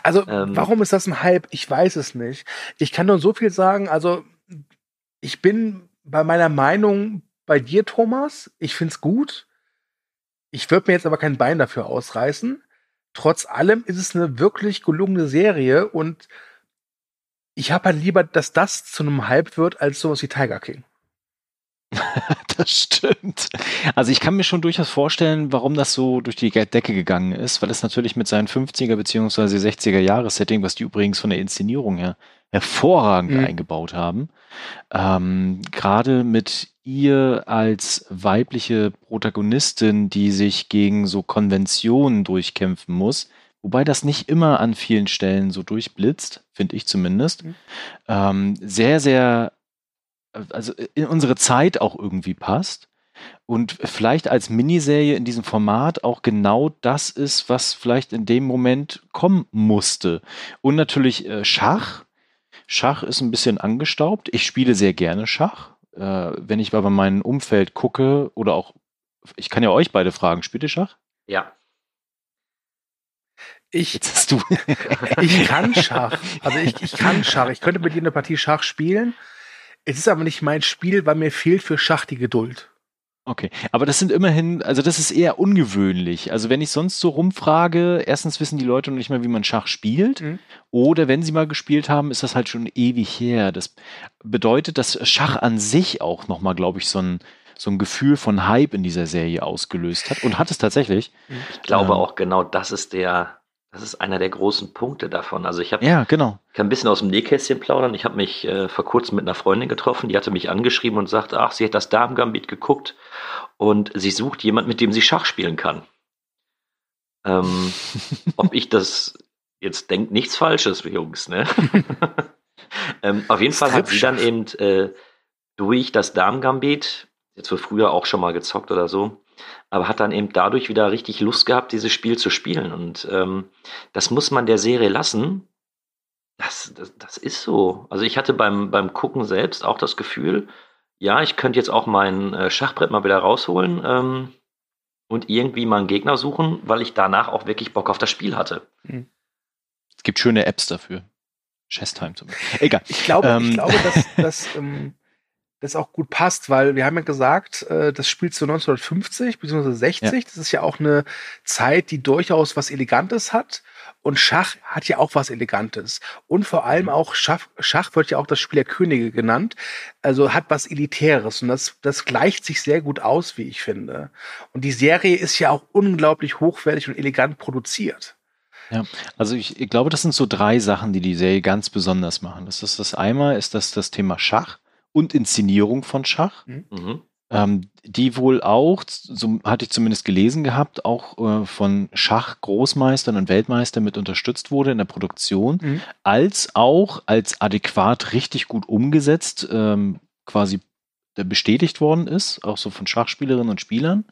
Also, ähm, warum ist das ein Hype? Ich weiß es nicht. Ich kann nur so viel sagen. Also, ich bin bei meiner Meinung bei dir, Thomas. Ich finde es gut. Ich würde mir jetzt aber kein Bein dafür ausreißen. Trotz allem ist es eine wirklich gelungene Serie und ich habe halt lieber, dass das zu einem Hype wird, als sowas wie Tiger King. *laughs* das stimmt. Also ich kann mir schon durchaus vorstellen, warum das so durch die Decke gegangen ist, weil es natürlich mit seinen 50er bzw. 60er Jahres-Setting, was die übrigens von der Inszenierung her hervorragend mhm. eingebaut haben, ähm, gerade mit ihr als weibliche Protagonistin, die sich gegen so Konventionen durchkämpfen muss, wobei das nicht immer an vielen Stellen so durchblitzt, finde ich zumindest, mhm. ähm, sehr, sehr, also in unsere Zeit auch irgendwie passt und vielleicht als Miniserie in diesem Format auch genau das ist, was vielleicht in dem Moment kommen musste. Und natürlich äh, Schach. Schach ist ein bisschen angestaubt. Ich spiele sehr gerne Schach äh, wenn ich aber mein Umfeld gucke oder auch, ich kann ja euch beide fragen, spielt ihr Schach? Ja. Ich, Jetzt hast du. *laughs* ich kann Schach. Also ich, ich kann Schach. Ich könnte mit dir eine Partie Schach spielen. Es ist aber nicht mein Spiel, weil mir fehlt für Schach die Geduld. Okay, aber das sind immerhin, also das ist eher ungewöhnlich. Also wenn ich sonst so rumfrage, erstens wissen die Leute noch nicht mal, wie man Schach spielt. Mhm. Oder wenn sie mal gespielt haben, ist das halt schon ewig her. Das bedeutet, dass Schach an sich auch nochmal, glaube ich, so ein, so ein Gefühl von Hype in dieser Serie ausgelöst hat. Und hat es tatsächlich. Ich glaube ähm, auch genau, das ist der, das ist einer der großen Punkte davon. Also ich habe ja, genau. kann ein bisschen aus dem Nähkästchen plaudern. Ich habe mich äh, vor kurzem mit einer Freundin getroffen, die hatte mich angeschrieben und sagte, ach, sie hat das Damen-Gambit geguckt und sie sucht jemand, mit dem sie Schach spielen kann. Ähm, *laughs* ob ich das jetzt denkt, nichts Falsches, Jungs, ne? *laughs* ähm, auf jeden Fall hat sie dann eben äh, durch das Damen-Gambit, jetzt für früher auch schon mal gezockt oder so, aber hat dann eben dadurch wieder richtig Lust gehabt, dieses Spiel zu spielen. Und ähm, das muss man der Serie lassen. Das, das, das ist so. Also ich hatte beim, beim Gucken selbst auch das Gefühl, ja, ich könnte jetzt auch mein äh, Schachbrett mal wieder rausholen ähm, und irgendwie mal einen Gegner suchen, weil ich danach auch wirklich Bock auf das Spiel hatte. Hm. Es gibt schöne Apps dafür. Chess-Time zum Beispiel. Egal. Ich glaube, ähm. ich glaube dass, *laughs* dass ähm, das auch gut passt, weil wir haben ja gesagt, äh, das spielt zu 1950 bzw. 60. Ja. Das ist ja auch eine Zeit, die durchaus was Elegantes hat. Und Schach hat ja auch was Elegantes. Und vor allem auch Schach, Schach wird ja auch das Spiel der Könige genannt. Also hat was Elitäres. Und das, das gleicht sich sehr gut aus, wie ich finde. Und die Serie ist ja auch unglaublich hochwertig und elegant produziert. Ja, also ich, ich glaube, das sind so drei Sachen, die die Serie ganz besonders machen. Das ist das einmal ist das das Thema Schach und Inszenierung von Schach. Mhm. mhm. Ähm, die wohl auch, so hatte ich zumindest gelesen gehabt, auch äh, von Schachgroßmeistern und Weltmeistern mit unterstützt wurde in der Produktion, mhm. als auch als adäquat richtig gut umgesetzt, ähm, quasi bestätigt worden ist, auch so von Schachspielerinnen und Spielern.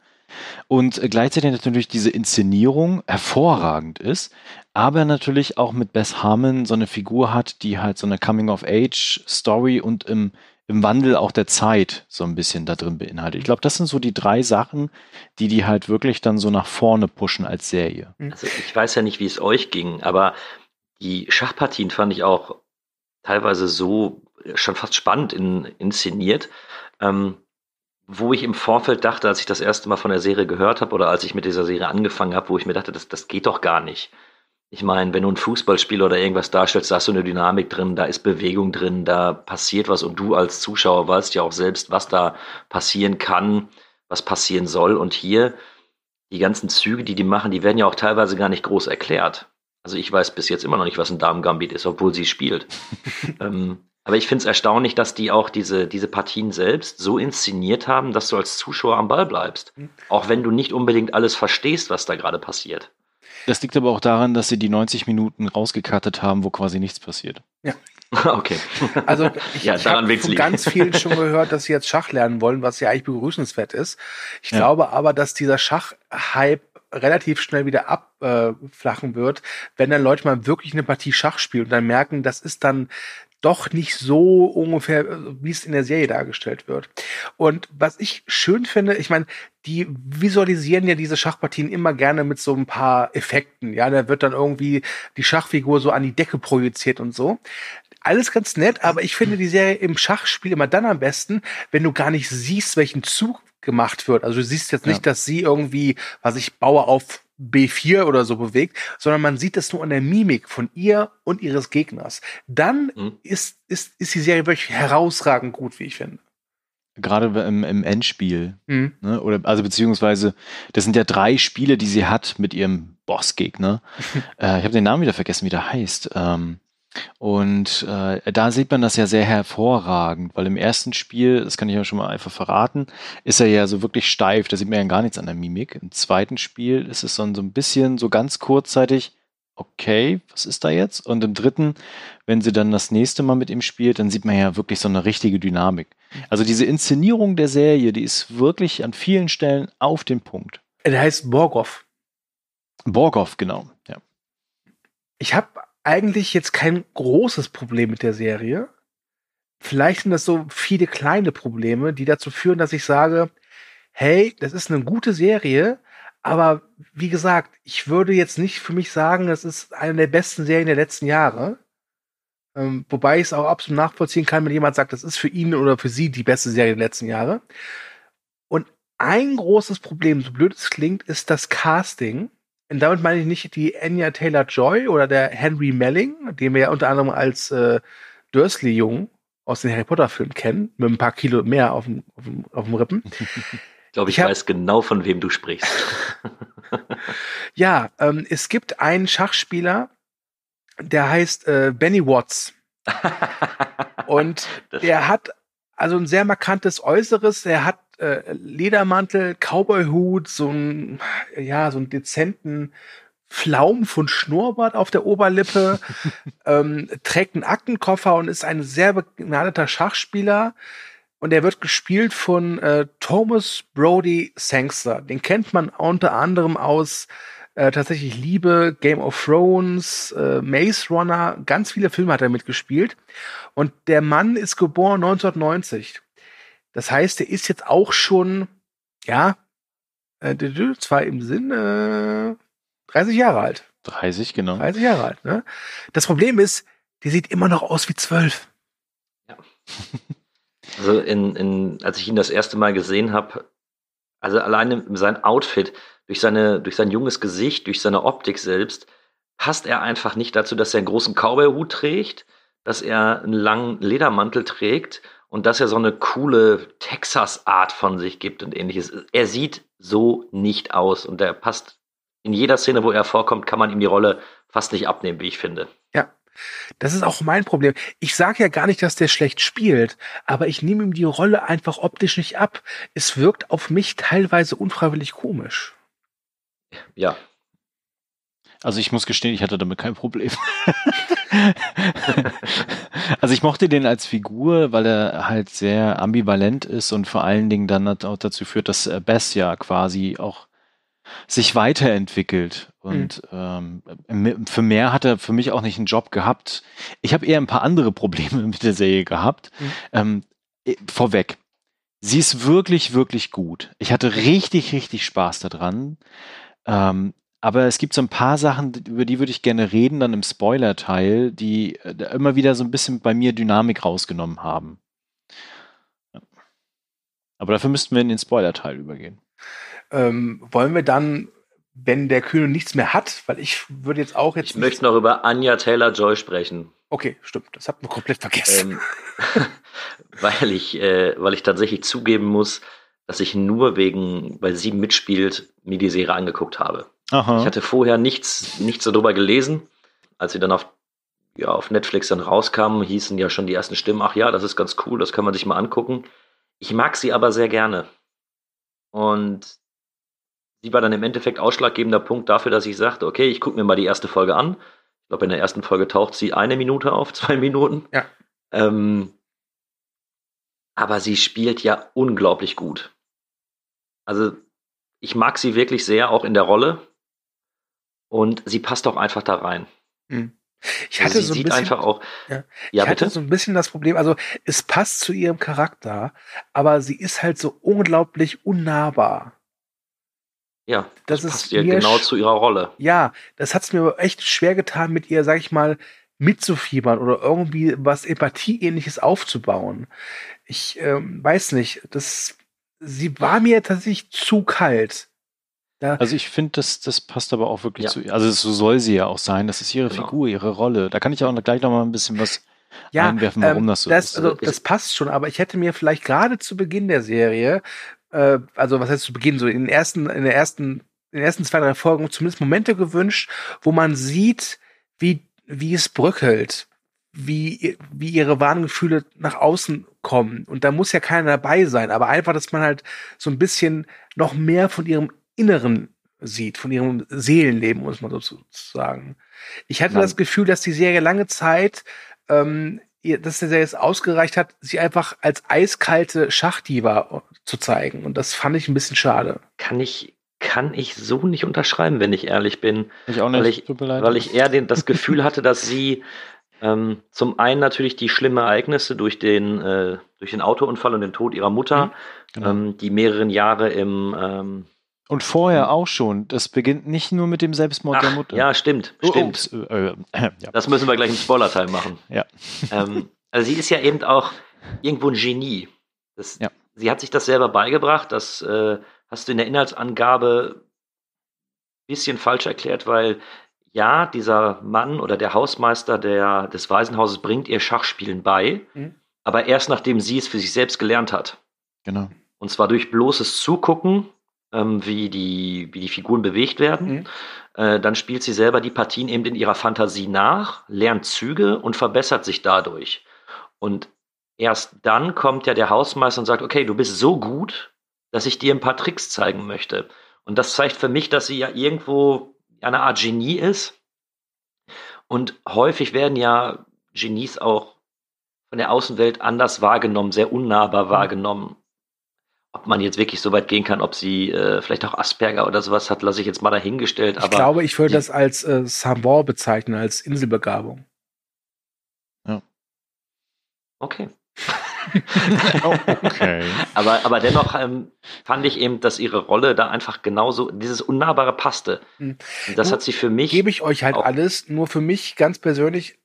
Und äh, gleichzeitig natürlich diese Inszenierung hervorragend ist, aber natürlich auch mit Bess Harmon so eine Figur hat, die halt so eine Coming-of-Age-Story und im im Wandel auch der Zeit so ein bisschen da drin beinhaltet. Ich glaube, das sind so die drei Sachen, die die halt wirklich dann so nach vorne pushen als Serie. Mhm. Also ich weiß ja nicht, wie es euch ging, aber die Schachpartien fand ich auch teilweise so schon fast spannend in, inszeniert, ähm, wo ich im Vorfeld dachte, als ich das erste Mal von der Serie gehört habe oder als ich mit dieser Serie angefangen habe, wo ich mir dachte, das, das geht doch gar nicht. Ich meine, wenn du ein Fußballspiel oder irgendwas darstellst, da hast du eine Dynamik drin, da ist Bewegung drin, da passiert was und du als Zuschauer weißt ja auch selbst, was da passieren kann, was passieren soll. Und hier, die ganzen Züge, die die machen, die werden ja auch teilweise gar nicht groß erklärt. Also ich weiß bis jetzt immer noch nicht, was ein Damen-Gambit ist, obwohl sie spielt. *laughs* ähm, Aber ich finde es erstaunlich, dass die auch diese, diese Partien selbst so inszeniert haben, dass du als Zuschauer am Ball bleibst. Mhm. Auch wenn du nicht unbedingt alles verstehst, was da gerade passiert. Das liegt aber auch daran, dass sie die 90 Minuten rausgekattet haben, wo quasi nichts passiert. Ja. *laughs* Okay. Also *laughs* ich, ja, ich habe von ganz vielen schon *laughs* gehört, dass sie jetzt Schach lernen wollen, was ja eigentlich begrüßenswert ist. Ich ja. glaube aber, dass dieser Schachhype relativ schnell wieder abflachen äh, wird, wenn dann Leute mal wirklich eine Partie Schach spielen und dann merken, das ist dann doch nicht so ungefähr, wie es in der Serie dargestellt wird. Und was ich schön finde, ich meine, die visualisieren ja diese Schachpartien immer gerne mit so ein paar Effekten. Ja, da wird dann irgendwie die Schachfigur so an die Decke projiziert und so alles ganz nett, aber ich finde die Serie im Schachspiel immer dann am besten, wenn du gar nicht siehst, welchen Zug gemacht wird. Also du siehst jetzt nicht, ja. dass sie irgendwie, was ich baue auf B4 oder so bewegt, sondern man sieht das nur an der Mimik von ihr und ihres Gegners. Dann mhm. ist, ist, ist die Serie wirklich herausragend gut, wie ich finde. Gerade im, im Endspiel. Mhm. Ne? Oder, also beziehungsweise, das sind ja drei Spiele, die sie hat mit ihrem Bossgegner. *laughs* äh, ich habe den Namen wieder vergessen, wie der heißt. Ähm, und äh, da sieht man das ja sehr hervorragend, weil im ersten Spiel, das kann ich ja schon mal einfach verraten, ist er ja so wirklich steif, da sieht man ja gar nichts an der Mimik. Im zweiten Spiel ist es dann so ein bisschen, so ganz kurzzeitig, okay, was ist da jetzt? Und im dritten, wenn sie dann das nächste Mal mit ihm spielt, dann sieht man ja wirklich so eine richtige Dynamik. Also diese Inszenierung der Serie, die ist wirklich an vielen Stellen auf den Punkt. Der heißt Borgov. Borgov, genau, ja. Ich habe eigentlich jetzt kein großes Problem mit der Serie. Vielleicht sind das so viele kleine Probleme, die dazu führen, dass ich sage, hey, das ist eine gute Serie, aber wie gesagt, ich würde jetzt nicht für mich sagen, das ist eine der besten Serien der letzten Jahre. Ähm, wobei ich es auch absolut nachvollziehen kann, wenn jemand sagt, das ist für ihn oder für sie die beste Serie der letzten Jahre. Und ein großes Problem, so blöd es klingt, ist das Casting. Und damit meine ich nicht die Anya Taylor-Joy oder der Henry Melling, den wir ja unter anderem als äh, Dursley-Jungen aus den Harry Potter-Filmen kennen, mit ein paar Kilo mehr auf dem, auf dem, auf dem Rippen. *laughs* Ich glaube, ich, ich hab, weiß genau, von wem du sprichst. *laughs* ja, ähm, es gibt einen Schachspieler, der heißt äh, Benny Watts. *laughs* Und der hat also ein sehr markantes Äußeres. Er hat äh, Ledermantel, Cowboyhut, so ein, ja, so einen dezenten Flaum von Schnurrbart auf der Oberlippe, *laughs* ähm, trägt einen Aktenkoffer und ist ein sehr begnadeter Schachspieler. Und er wird gespielt von äh, Thomas Brody Sangster. Den kennt man unter anderem aus äh, tatsächlich Liebe, Game of Thrones, äh, Maze Runner. Ganz viele Filme hat er mitgespielt. Und der Mann ist geboren 1990. Das heißt, er ist jetzt auch schon, ja, äh, zwar im Sinn äh, 30 Jahre alt. 30, genau. 30 Jahre alt. Ne? Das Problem ist, der sieht immer noch aus wie zwölf. Ja. *laughs* Also in, in, als ich ihn das erste Mal gesehen habe, also alleine sein Outfit, durch, seine, durch sein junges Gesicht, durch seine Optik selbst, passt er einfach nicht dazu, dass er einen großen Cowboy-Hut trägt, dass er einen langen Ledermantel trägt und dass er so eine coole Texas-Art von sich gibt und ähnliches. Er sieht so nicht aus und er passt in jeder Szene, wo er vorkommt, kann man ihm die Rolle fast nicht abnehmen, wie ich finde. Ja. Das ist auch mein Problem. Ich sage ja gar nicht, dass der schlecht spielt, aber ich nehme ihm die Rolle einfach optisch nicht ab. Es wirkt auf mich teilweise unfreiwillig komisch. Ja, also ich muss gestehen, ich hatte damit kein Problem. *laughs* *laughs* also ich mochte den als Figur, weil er halt sehr ambivalent ist und vor allen Dingen dann auch dazu führt, dass Bess ja quasi auch sich weiterentwickelt. Und mhm. ähm, für mehr hat er für mich auch nicht einen Job gehabt. Ich habe eher ein paar andere Probleme *laughs* mit der Serie gehabt. Mhm. Ähm, vorweg. Sie ist wirklich, wirklich gut. Ich hatte richtig, richtig Spaß daran. Ähm, aber es gibt so ein paar Sachen, über die würde ich gerne reden, dann im Spoiler-Teil, die äh, immer wieder so ein bisschen bei mir Dynamik rausgenommen haben. Aber dafür müssten wir in den Spoiler-Teil übergehen. Ähm, wollen wir dann, wenn der Kühne nichts mehr hat, weil ich würde jetzt auch jetzt. Ich möchte noch über Anja Taylor-Joy sprechen. Okay, stimmt. Das habt ihr komplett vergessen. Ähm, *laughs* weil, ich, äh, weil ich tatsächlich zugeben muss, dass ich nur wegen, weil sie mitspielt, mir die Serie angeguckt habe. Aha. Ich hatte vorher nichts, nichts darüber gelesen. Als sie dann auf ja, auf Netflix dann rauskam, hießen ja schon die ersten Stimmen, ach ja, das ist ganz cool, das kann man sich mal angucken. Ich mag sie aber sehr gerne. Und sie war dann im Endeffekt ausschlaggebender Punkt dafür, dass ich sagte, okay, ich gucke mir mal die erste Folge an. Ich glaube, in der ersten Folge taucht sie eine Minute auf, *laughs* zwei Minuten. Ja. Ähm, aber sie spielt ja unglaublich gut. Also ich mag sie wirklich sehr, auch in der Rolle. Und sie passt auch einfach da rein. Hm. Ich Also hatte sie so ein sieht bisschen, einfach auch. Ja. Ja, ich hatte bitte. so ein bisschen das Problem, also es passt zu ihrem Charakter, aber sie ist halt so unglaublich unnahbar. ja, Das, das passt ist ihr mir genau zu ihrer Rolle. Ja, das hat's mir aber echt schwer getan, mit ihr, sag ich mal, mitzufiebern oder irgendwie was Empathieähnliches aufzubauen. Ich ähm, weiß nicht, das, sie war mir tatsächlich zu kalt. Da, Also ich finde, das, das passt aber auch wirklich Ja. zu ihr. Also so soll sie ja auch sein. Das ist ihre Genau. Figur, ihre Rolle. Da kann ich auch gleich noch mal ein bisschen was ja, einwerfen, warum ähm, das so das, ist. Also, das passt schon, aber ich hätte mir vielleicht gerade zu Beginn der Serie, äh, also was heißt zu Beginn, so in den ersten, in der ersten, in den ersten zwei, drei Folgen zumindest Momente gewünscht, wo man sieht, wie, wie es bröckelt, wie, wie ihre wahren Gefühle nach außen kommen. Und da muss ja keiner dabei sein, aber einfach, dass man halt so ein bisschen noch mehr von ihrem Inneren sieht, von ihrem Seelenleben, muss man sozusagen. Ich hatte Man- das Gefühl, dass die Serie lange Zeit ähm, ihr, dass der Serie es ausgereicht hat, sie einfach als eiskalte Schachdiva zu zeigen. Und das fand ich ein bisschen schade. Kann ich, kann ich so nicht unterschreiben, wenn ich ehrlich bin. ich auch nicht. weil ich- tut mir leid. Weil ich eher den, das Gefühl *laughs* hatte, dass sie ähm, zum einen natürlich die schlimmen Ereignisse durch den, äh, durch den Autounfall und den Tod ihrer Mutter, Mhm, Genau. ähm, die mehreren Jahre im ähm, Und vorher auch schon. Das beginnt nicht nur mit dem Selbstmord der ach, Mutter. ja, stimmt, Oh, stimmt. ups, äh, äh, ja. Das müssen wir gleich im Spoilerteil machen. Ja. ähm, also sie ist ja eben auch irgendwo ein Genie. Das, Ja. Sie hat sich das selber beigebracht. Das äh, hast du in der Inhaltsangabe ein bisschen falsch erklärt, weil ja, dieser Mann oder der Hausmeister der, des Waisenhauses bringt ihr Schachspielen bei, Mhm. aber erst nachdem sie es für sich selbst gelernt hat. Genau. Und zwar durch bloßes Zugucken, ähm, wie, die, wie die Figuren bewegt werden. Mhm. Äh, dann spielt sie selber die Partien eben in ihrer Fantasie nach, lernt Züge und verbessert sich dadurch. Und erst dann kommt ja der Hausmeister und sagt, okay, du bist so gut, dass ich dir ein paar Tricks zeigen möchte. Und das zeigt für mich, dass sie ja irgendwo eine Art Genie ist. Und häufig werden ja Genies auch von der Außenwelt anders wahrgenommen, sehr unnahbar wahrgenommen. Ob man jetzt wirklich so weit gehen kann, ob sie äh, vielleicht auch Asperger oder sowas hat, lasse ich jetzt mal dahingestellt. Ich glaube, ich würde das als äh, Savant bezeichnen, als Inselbegabung. okay. *laughs* Oh, okay. *laughs* Aber, aber dennoch ähm, fand ich eben, dass ihre Rolle da einfach genauso, dieses Unnahbare passte. Hm. Und das Nur hat sie für mich. Gebe ich euch halt alles, nur für mich ganz persönlich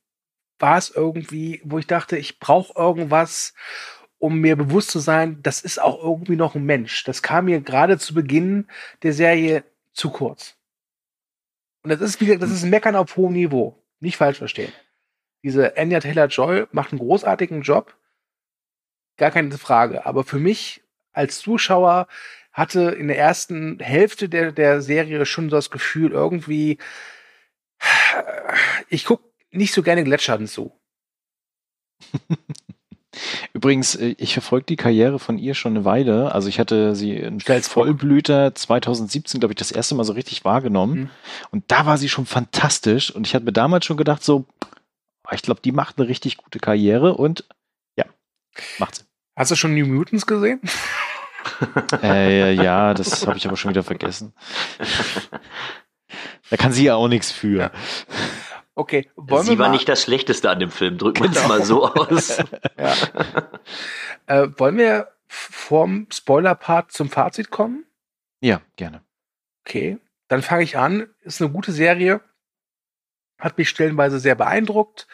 war es irgendwie, wo ich dachte, ich brauche irgendwas, um mir bewusst zu sein, das ist auch irgendwie noch ein Mensch. Das kam mir gerade zu Beginn der Serie zu kurz. Und das ist, wie gesagt, das ist ein Meckern auf hohem Niveau. Nicht falsch verstehen. Diese Anya Taylor-Joy macht einen großartigen Job. Gar keine Frage. Aber für mich als Zuschauer hatte in der ersten Hälfte der, der Serie schon das Gefühl, irgendwie, ich guck nicht so gerne Gletschern zu. *laughs* Übrigens, äh, ich verfolge die Karriere von ihr schon eine Weile. Also ich hatte sie in Stell's. Vollblüter 2017, glaube ich, das erste Mal so richtig wahrgenommen. Mhm. Und da war sie schon fantastisch. Und ich hatte mir damals schon gedacht, so, ich glaube, die macht eine richtig gute Karriere und ja, macht sie. Hast du schon New Mutants gesehen? *laughs* äh, ja, das habe ich aber schon wieder vergessen. *laughs* Da kann sie ja auch nichts für. Ja. Okay, wollen sie wir war mal, nicht das Schlechteste an dem Film, drücken wir es Genau. mal so *laughs* aus. ja. äh, wollen wir vorm Spoiler-Part zum Fazit kommen? Ja, gerne. Okay, dann fange ich an. Ist eine gute Serie. Hat mich stellenweise sehr beeindruckt.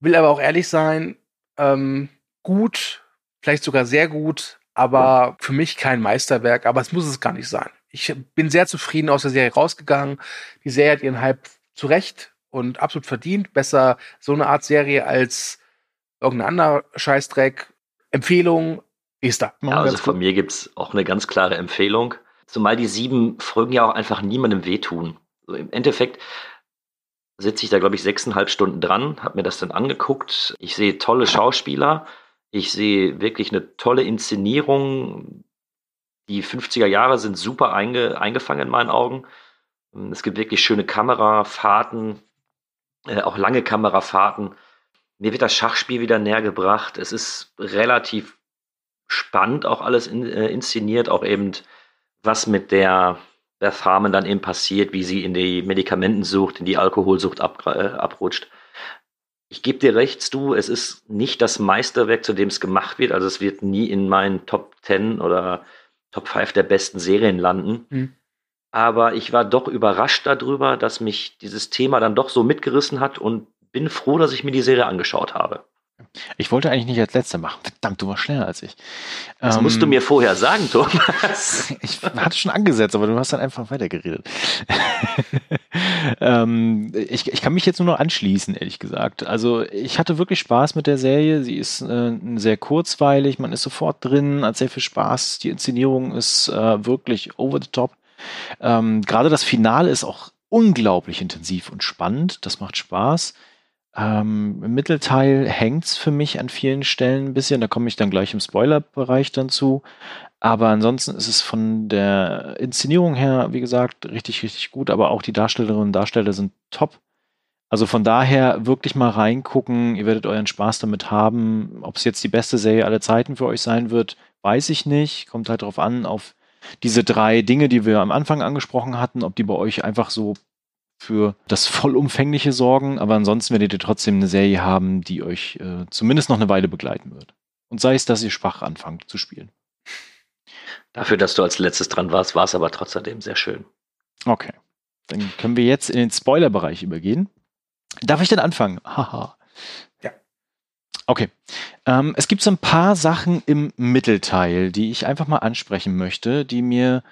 Will aber auch ehrlich sein, ähm, gut, vielleicht sogar sehr gut, aber für mich kein Meisterwerk, aber es muss es gar nicht sein. Ich bin sehr zufrieden aus der Serie rausgegangen. Die Serie hat ihren Hype zu Recht und absolut verdient. Besser so eine Art Serie als irgendein anderer Scheißdreck. Empfehlung, ist da. Ja, also von mir gibt es auch eine ganz klare Empfehlung. Zumal die sieben Folgen ja auch einfach niemandem wehtun. So Im Endeffekt, sitze ich da, glaube ich, sechseinhalb Stunden dran, habe mir das dann angeguckt. Ich sehe tolle Schauspieler, ich sehe wirklich eine tolle Inszenierung. Die 50er Jahre sind super einge, eingefangen in meinen Augen. Es gibt wirklich schöne Kamerafahrten, äh, auch lange Kamerafahrten. Mir wird das Schachspiel wieder näher gebracht. Es ist relativ spannend auch alles in, äh, inszeniert, auch eben was mit der Beth Harmon dann eben passiert, wie sie in die Medikamentensucht, in die Alkoholsucht ab, äh, abrutscht. Ich gebe dir recht, du, es ist nicht das Meisterwerk, zu dem es gemacht wird. Also es wird nie in meinen Top 10 oder Top 5 der besten Serien landen. Mhm. Aber ich war doch überrascht darüber, dass mich dieses Thema dann doch so mitgerissen hat und bin froh, dass ich mir die Serie angeschaut habe. Ich wollte eigentlich nicht als letzter machen. Verdammt, du warst schneller als ich. Das ähm, musst du mir vorher sagen, *laughs* Thomas. ich hatte schon angesetzt, aber du hast dann einfach weitergeredet. *laughs* ähm, ich, ich kann mich jetzt nur noch anschließen, ehrlich gesagt. Also ich hatte wirklich Spaß mit der Serie. Sie ist äh, sehr kurzweilig, man ist sofort drin, hat sehr viel Spaß. Die Inszenierung ist äh, wirklich over the top. Ähm, Gerade das Finale ist auch unglaublich intensiv und spannend. Das macht Spaß. Ähm, Im Mittelteil hängt's für mich an vielen Stellen ein bisschen. Da komme ich dann gleich im Spoiler-Bereich dann zu. Aber ansonsten ist es von der Inszenierung her, wie gesagt, richtig, richtig gut. Aber auch die Darstellerinnen und Darsteller sind top. Also von daher wirklich mal reingucken. Ihr werdet euren Spaß damit haben. Ob es jetzt die beste Serie aller Zeiten für euch sein wird, weiß ich nicht. Kommt halt darauf an, auf diese drei Dinge, die wir am Anfang angesprochen hatten, ob die bei euch einfach so für das Vollumfängliche sorgen, aber ansonsten werdet ihr trotzdem eine Serie haben, die euch äh, zumindest noch eine Weile begleiten wird. Und sei es, dass ihr schwach anfangt zu spielen. Dafür, dass du als letztes dran warst, war es aber trotzdem sehr schön. Okay. Dann können wir jetzt in den Spoiler-Bereich übergehen. Darf ich denn anfangen? Haha. Okay. Ähm, es gibt so ein paar Sachen im Mittelteil, die ich einfach mal ansprechen möchte, die mir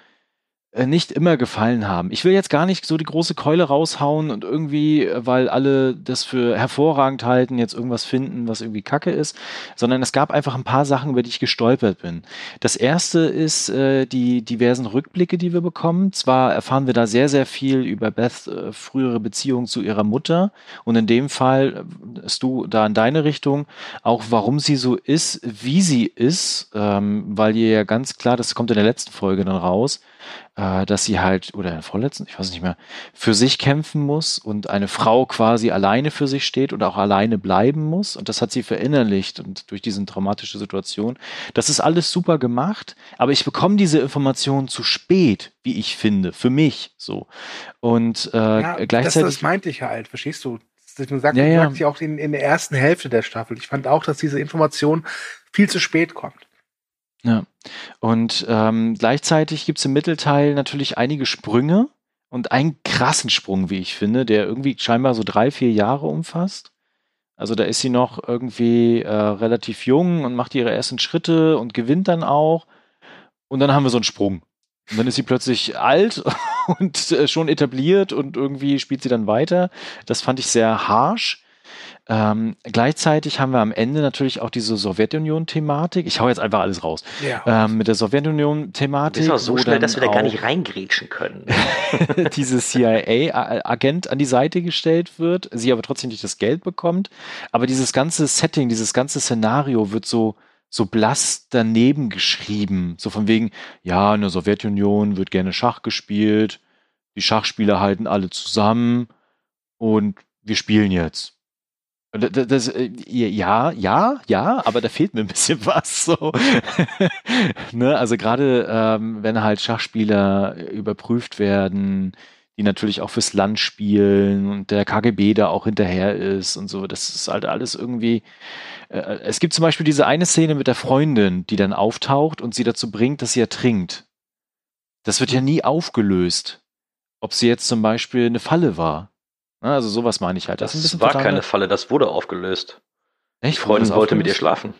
nicht immer gefallen haben. Ich will jetzt gar nicht so die große Keule raushauen und irgendwie, äh, weil alle das für hervorragend halten, jetzt irgendwas finden, was irgendwie Kacke ist, sondern es gab einfach ein paar Sachen, über die ich gestolpert bin. Das erste ist äh, die diversen Rückblicke, die wir bekommen. Zwar erfahren wir da sehr, sehr viel über Beths äh, frühere Beziehung zu ihrer Mutter und in dem Fall ist äh, du da in deine Richtung auch, warum sie so ist, wie sie ist, ähm, weil ihr ja ganz klar, das kommt in der letzten Folge dann raus, äh, dass sie halt, oder in vorletzten, ich weiß nicht mehr, für sich kämpfen muss und eine Frau quasi alleine für sich steht oder auch alleine bleiben muss. Und das hat sie verinnerlicht und durch diese traumatische Situation. Das ist alles super gemacht, aber ich bekomme diese Informationen zu spät, wie ich finde, für mich so. Und äh, ja, gleichzeitig. Das, das meinte ich halt, verstehst du? Du sagst, ja, ja. ja auch in, in der ersten Hälfte der Staffel. Ich fand auch, dass diese Information viel zu spät kommt. Ja. Und ähm, gleichzeitig gibt es im Mittelteil natürlich einige Sprünge und einen krassen Sprung, wie ich finde, der irgendwie scheinbar so drei, vier Jahre umfasst. Also da ist sie noch irgendwie äh, relativ jung und macht ihre ersten Schritte und gewinnt dann auch. Und dann haben wir so einen Sprung. Und dann ist sie plötzlich alt *laughs* und äh, schon etabliert und irgendwie spielt sie dann weiter. Das fand ich sehr harsh. Ähm, gleichzeitig haben wir am Ende natürlich auch diese Sowjetunion-Thematik. Ich hau jetzt einfach alles raus. Ja. Ähm, mit der Sowjetunion-Thematik. Ist auch so schnell, dass wir da gar nicht reingrätschen können. *laughs* dieses CIA-Agent an die Seite gestellt wird, sie aber trotzdem nicht das Geld bekommt. Aber dieses ganze Setting, dieses ganze Szenario wird so so blass daneben geschrieben. So von wegen, ja, in der Sowjetunion wird gerne Schach gespielt, die Schachspieler halten alle zusammen und wir spielen jetzt. Das, das, äh, ja, ja, ja, aber da fehlt mir ein bisschen *laughs* was. So. *laughs* ne? Also gerade ähm, wenn halt Schachspieler überprüft werden, die natürlich auch fürs Land spielen und der KGB da auch hinterher ist und so, das ist halt alles irgendwie. Äh, es gibt zum Beispiel diese eine Szene mit der Freundin, die dann auftaucht und sie dazu bringt, dass sie ertrinkt. Das wird ja nie aufgelöst, ob sie jetzt zum Beispiel eine Falle war. Ne, also sowas meine ich halt. Das, das war keine Falle, das wurde aufgelöst. Echt? Die Freundin wollte mit ihr schlafen.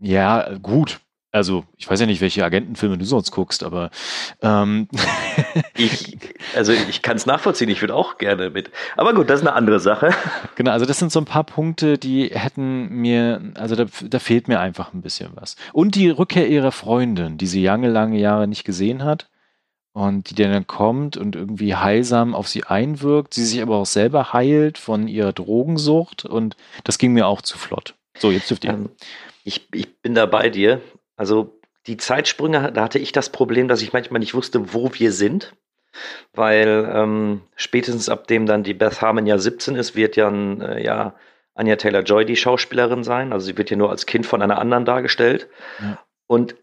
Ja, gut. Also, ich weiß ja nicht, welche Agentenfilme du sonst guckst, aber ähm. *laughs* ich, also ich kann es nachvollziehen, ich würde auch gerne mit. Aber gut, das ist eine andere Sache. Genau, also das sind so ein paar Punkte, die hätten mir, also da, da fehlt mir einfach ein bisschen was. Und die Rückkehr ihrer Freundin, die sie lange, lange Jahre nicht gesehen hat und die dann kommt und irgendwie heilsam auf sie einwirkt, sie sich aber auch selber heilt von ihrer Drogensucht und das ging mir auch zu flott. So, jetzt dürft ihr. Ähm, ich, ich bin da bei dir. Also die Zeitsprünge, da hatte ich das Problem, dass ich manchmal nicht wusste, wo wir sind. Weil ähm, spätestens ab dem dann die Beth Harmon ja 17 ist, wird ja, äh, ja Anya Taylor-Joy die Schauspielerin sein. Also sie wird ja nur als Kind von einer anderen dargestellt. Ja. Und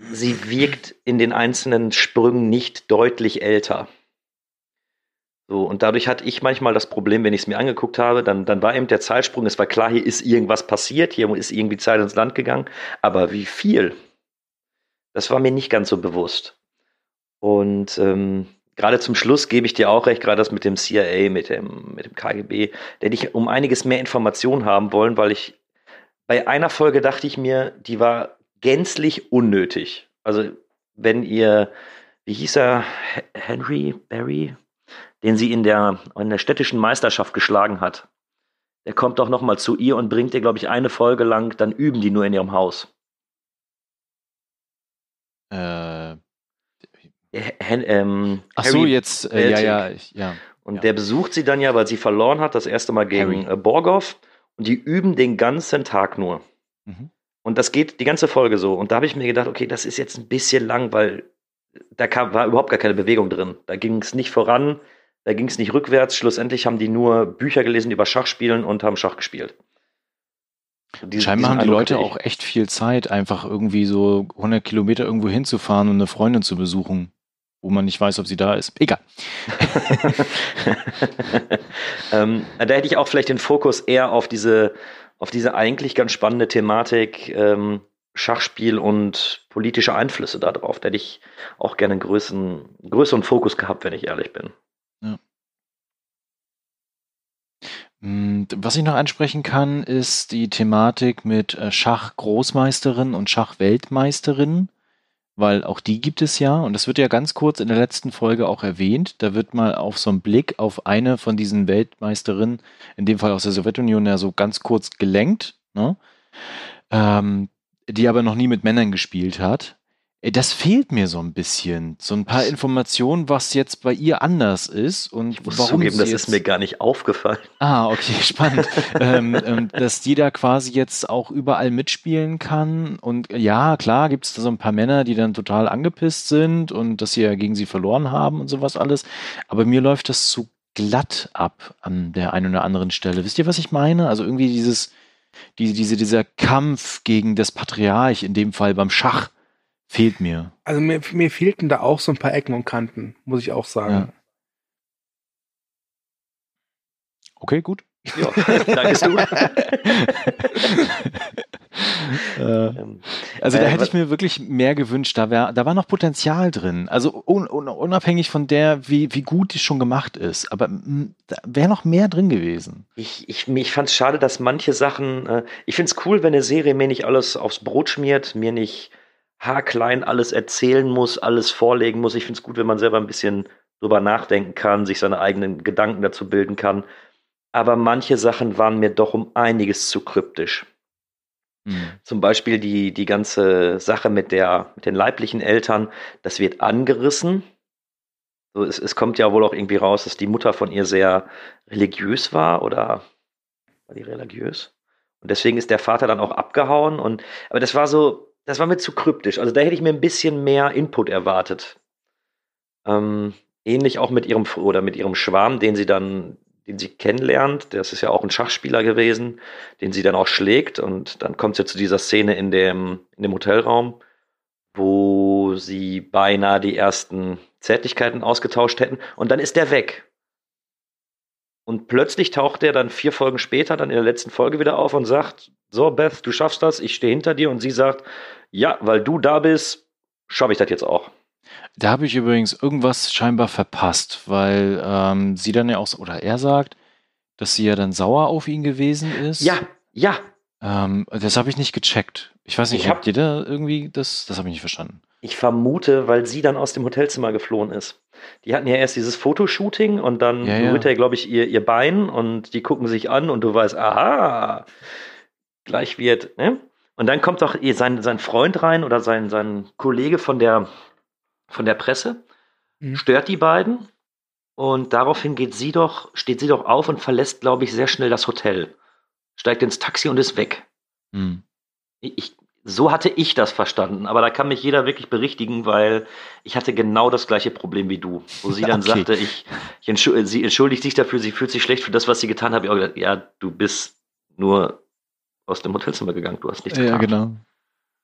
sie wirkt in den einzelnen Sprüngen nicht deutlich älter. So, und dadurch hatte ich manchmal das Problem, wenn ich es mir angeguckt habe, dann, dann war eben der Zeitsprung, es war klar, hier ist irgendwas passiert, hier ist irgendwie Zeit ins Land gegangen, aber wie viel? Das war mir nicht ganz so bewusst. Und ähm, gerade zum Schluss gebe ich dir auch recht, gerade das mit dem CIA, mit dem, mit dem KGB, da hätte ich um einiges mehr Informationen haben wollen, weil ich bei einer Folge dachte ich mir, die war gänzlich unnötig. Also, wenn ihr, wie hieß er, Henry Barry, den sie in der, in der städtischen Meisterschaft geschlagen hat, der kommt doch noch mal zu ihr und bringt ihr, glaube ich, eine Folge lang, dann üben die nur in ihrem Haus. Äh, Hen, ähm, Ach so, jetzt, äh, ja, ja, ja. Und ja. der besucht sie dann ja, weil sie verloren hat, das erste Mal gegen. Äh, Borgov. Und die üben den ganzen Tag nur. Mhm. Und das geht die ganze Folge so. Und da habe ich mir gedacht, okay, das ist jetzt ein bisschen lang, weil da kam, war überhaupt gar keine Bewegung drin. Da ging es nicht voran, da ging es nicht rückwärts. Schlussendlich haben die nur Bücher gelesen über Schachspielen und haben Schach gespielt. Diesen, Scheinbar haben die Leute auch echt viel Zeit, einfach irgendwie so 100 Kilometer irgendwo hinzufahren und eine Freundin zu besuchen, wo man nicht weiß, ob sie da ist. Egal. *laughs* ähm, da hätte ich auch vielleicht den Fokus eher auf diese auf diese eigentlich ganz spannende Thematik ähm, Schachspiel und politische Einflüsse darauf. Da hätte ich auch gerne einen größeren, größeren Fokus gehabt, wenn ich ehrlich bin. Was ich noch ansprechen kann, ist die Thematik mit äh, Schachgroßmeisterin und Schachweltmeisterin weil auch die gibt es ja und das wird ja ganz kurz in der letzten Folge auch erwähnt. Da wird mal auf so einen Blick auf eine von diesen Weltmeisterinnen, in dem Fall aus der Sowjetunion, ja so ganz kurz gelenkt, ne? ähm, die aber noch nie mit Männern gespielt hat. Das fehlt mir so ein bisschen. So ein paar Informationen, was jetzt bei ihr anders ist und ich muss warum zugeben, das ist mir gar nicht aufgefallen. Ah, okay, *laughs* spannend. ähm, ähm, dass die da quasi jetzt auch überall mitspielen kann. Und ja, klar, gibt es da so ein paar Männer, die dann total angepisst sind und dass sie ja gegen sie verloren haben und sowas alles. Aber mir läuft das zu glatt ab an der einen oder anderen Stelle. Wisst ihr, was ich meine? Also irgendwie dieses, die, diese, dieser Kampf gegen das Patriarch, in dem Fall beim Schach Fehlt mir. Also mir, mir fehlten da auch so ein paar Ecken und Kanten, muss ich auch sagen. Ja. Okay, gut. Ja, danke du. *laughs* Äh, ähm, also da äh, hätte ich mir wirklich mehr gewünscht. Da, wär, da war noch Potenzial drin. Also un, un, unabhängig von der, wie, wie gut die schon gemacht ist. Aber da wäre noch mehr drin gewesen. Ich, ich, ich fand es schade, dass manche Sachen. Äh, ich finde es cool, wenn eine Serie mir nicht alles aufs Brot schmiert, mir nicht haarklein alles erzählen muss, alles vorlegen muss. Ich finde es gut, wenn man selber ein bisschen drüber nachdenken kann, sich seine eigenen Gedanken dazu bilden kann. Aber manche Sachen waren mir doch um einiges zu kryptisch. Mhm. Zum Beispiel die, die ganze Sache mit, der, mit den leiblichen Eltern, das wird angerissen. So, es, es kommt ja wohl auch irgendwie raus, dass die Mutter von ihr sehr religiös war oder war die religiös? Und deswegen ist der Vater dann auch abgehauen. Und aber das war so, das war mir zu kryptisch. Also da hätte ich mir ein bisschen mehr Input erwartet. Ähm, ähnlich auch mit ihrem oder mit ihrem Schwarm, den sie dann, den sie kennenlernt. Das ist ja auch ein Schachspieler gewesen, den sie dann auch schlägt. Und dann kommt es ja zu dieser Szene in dem, in dem Hotelraum, wo sie beinahe die ersten Zärtlichkeiten ausgetauscht hätten. Und dann ist der weg. Und plötzlich taucht er dann vier Folgen später, dann in der letzten Folge wieder auf und sagt, so Beth, du schaffst das, ich stehe hinter dir. Und sie sagt, ja, weil du da bist, schaffe ich das jetzt auch. Da habe ich übrigens irgendwas scheinbar verpasst, weil ähm, sie dann ja auch, oder er sagt, dass sie ja dann sauer auf ihn gewesen ist. Ja, ja. Ähm, das habe ich nicht gecheckt. Ich weiß nicht, ich habt ihr da irgendwie das? Das habe ich nicht verstanden. Ich vermute, weil sie dann aus dem Hotelzimmer geflohen ist. Die hatten ja erst dieses Fotoshooting und dann ja, berührt ja. er, glaube ich, ihr, ihr Bein und die gucken sich an und du weißt, aha, gleich wird, ne? Und dann kommt doch sein, sein Freund rein oder sein, sein Kollege von der, von der Presse mhm. stört die beiden und daraufhin geht sie doch, steht sie doch auf und verlässt, glaube ich, sehr schnell das Hotel. Steigt ins Taxi und ist weg. Mhm. Ich, so hatte ich das verstanden, aber da kann mich jeder wirklich berichtigen, weil ich hatte genau das gleiche Problem wie du. Wo sie dann *laughs* okay. sagte, ich, ich entschuldige, sie entschuldigt sich dafür, sie fühlt sich schlecht für das, was sie getan hat. Ich habe gesagt, ja, du bist nur aus dem Hotelzimmer gegangen, du hast nichts getan. Ja, genau.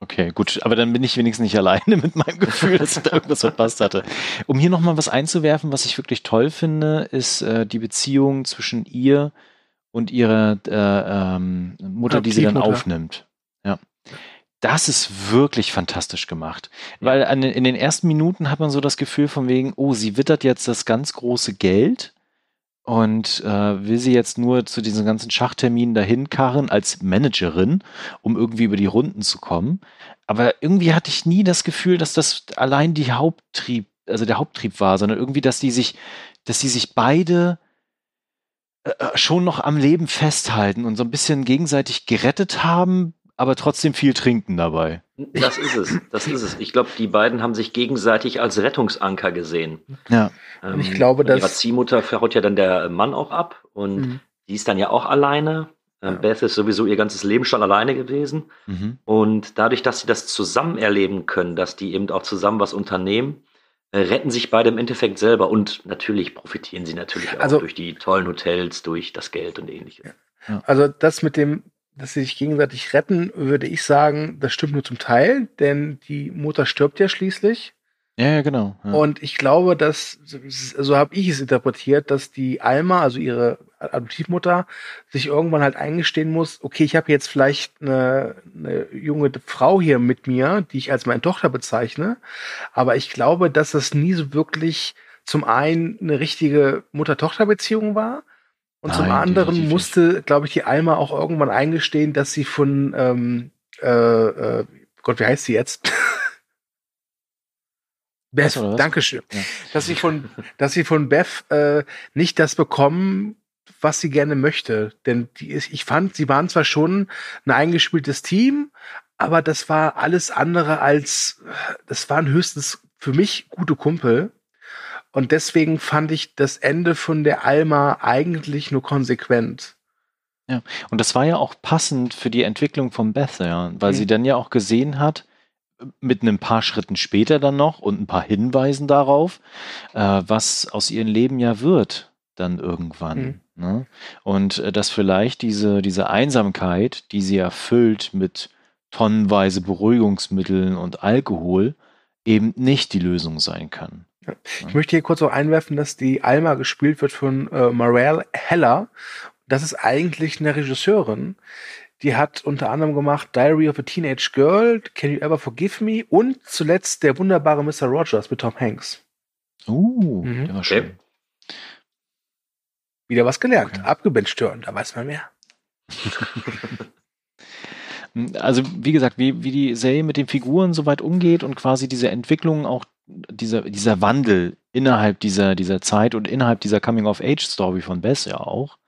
Okay, gut, aber dann bin ich wenigstens nicht *laughs* alleine mit meinem Gefühl, dass ich da irgendwas verpasst hatte. Um hier nochmal was einzuwerfen, was ich wirklich toll finde, ist äh, die Beziehung zwischen ihr und ihrer äh, ähm, Mutter, die sie dann aufnimmt. Ja. Das ist wirklich fantastisch gemacht. Weil an, in den ersten Minuten hat man so das Gefühl von wegen, oh, sie wittert jetzt das ganz große Geld und äh, will sie jetzt nur zu diesen ganzen Schachterminen dahin karren als Managerin, um irgendwie über die Runden zu kommen. Aber irgendwie hatte ich nie das Gefühl, dass das allein die Haupttrieb, also der Haupttrieb war, sondern irgendwie, dass die sich, dass die sich beide äh, äh schon noch am Leben festhalten und so ein bisschen gegenseitig gerettet haben, aber trotzdem viel trinken dabei. Das ist es, das ist es. Ich glaube, die beiden haben sich gegenseitig als Rettungsanker gesehen. Ja. Ähm, ich glaube, dass ihrer Ziehmutter verhaut ja dann der Mann auch ab und mhm. die ist dann ja auch alleine. Ähm, ja. Beth ist sowieso ihr ganzes Leben schon alleine gewesen. Mhm. Und dadurch, dass sie das zusammen erleben können, dass die eben auch zusammen was unternehmen, äh, retten sich beide im Endeffekt selber und natürlich profitieren sie natürlich auch also, durch die tollen Hotels, durch das Geld und ähnliches. Ja. Also das mit dem dass sie sich gegenseitig retten, würde ich sagen, das stimmt nur zum Teil, denn die Mutter stirbt ja schließlich. Ja, ja genau. Ja. Und ich glaube, dass, so habe ich es interpretiert, dass die Alma, also ihre Adoptivmutter, sich irgendwann halt eingestehen muss, okay, ich habe jetzt vielleicht eine, eine junge Frau hier mit mir, die ich als meine Tochter bezeichne, aber ich glaube, dass das nie so wirklich zum einen eine richtige Mutter-Tochter-Beziehung war, und Nein, zum anderen musste, glaube ich, die Alma auch irgendwann eingestehen, dass sie von, ähm, äh, äh, Gott, wie heißt sie jetzt? *laughs* Beth, Dankeschön. Ja. Dass sie von, dass sie von Beth äh, nicht das bekommen, was sie gerne möchte. Denn die ist, ich fand, sie waren zwar schon ein eingespieltes Team, aber das war alles andere als, das waren höchstens für mich gute Kumpel. Und deswegen fand ich das Ende von der Alma eigentlich nur konsequent. Ja, und das war ja auch passend für die Entwicklung von Beth, ja, weil mhm. sie dann ja auch gesehen hat, mit ein paar Schritten später dann noch und ein paar Hinweisen darauf, äh, was aus ihrem Leben ja wird, dann irgendwann. Mhm. Ne? Und äh, dass vielleicht diese, diese Einsamkeit, die sie erfüllt mit tonnenweise Beruhigungsmitteln und Alkohol, eben nicht die Lösung sein kann. Ich möchte hier kurz auch einwerfen, dass die Alma gespielt wird von äh, Morel Heller. Das ist eigentlich eine Regisseurin. Die hat unter anderem gemacht Diary of a Teenage Girl, Can You Ever Forgive Me und zuletzt der wunderbare Mr. Rogers mit Tom Hanks. Uh, mhm. der war schön. Wieder was gelernt. Okay. Abgebencht da weiß man mehr. *laughs* also wie gesagt, wie, wie die Serie mit den Figuren so weit umgeht und quasi diese Entwicklung auch dieser, dieser Wandel innerhalb dieser, dieser Zeit und innerhalb dieser Coming-of-Age-Story von Bess ja auch,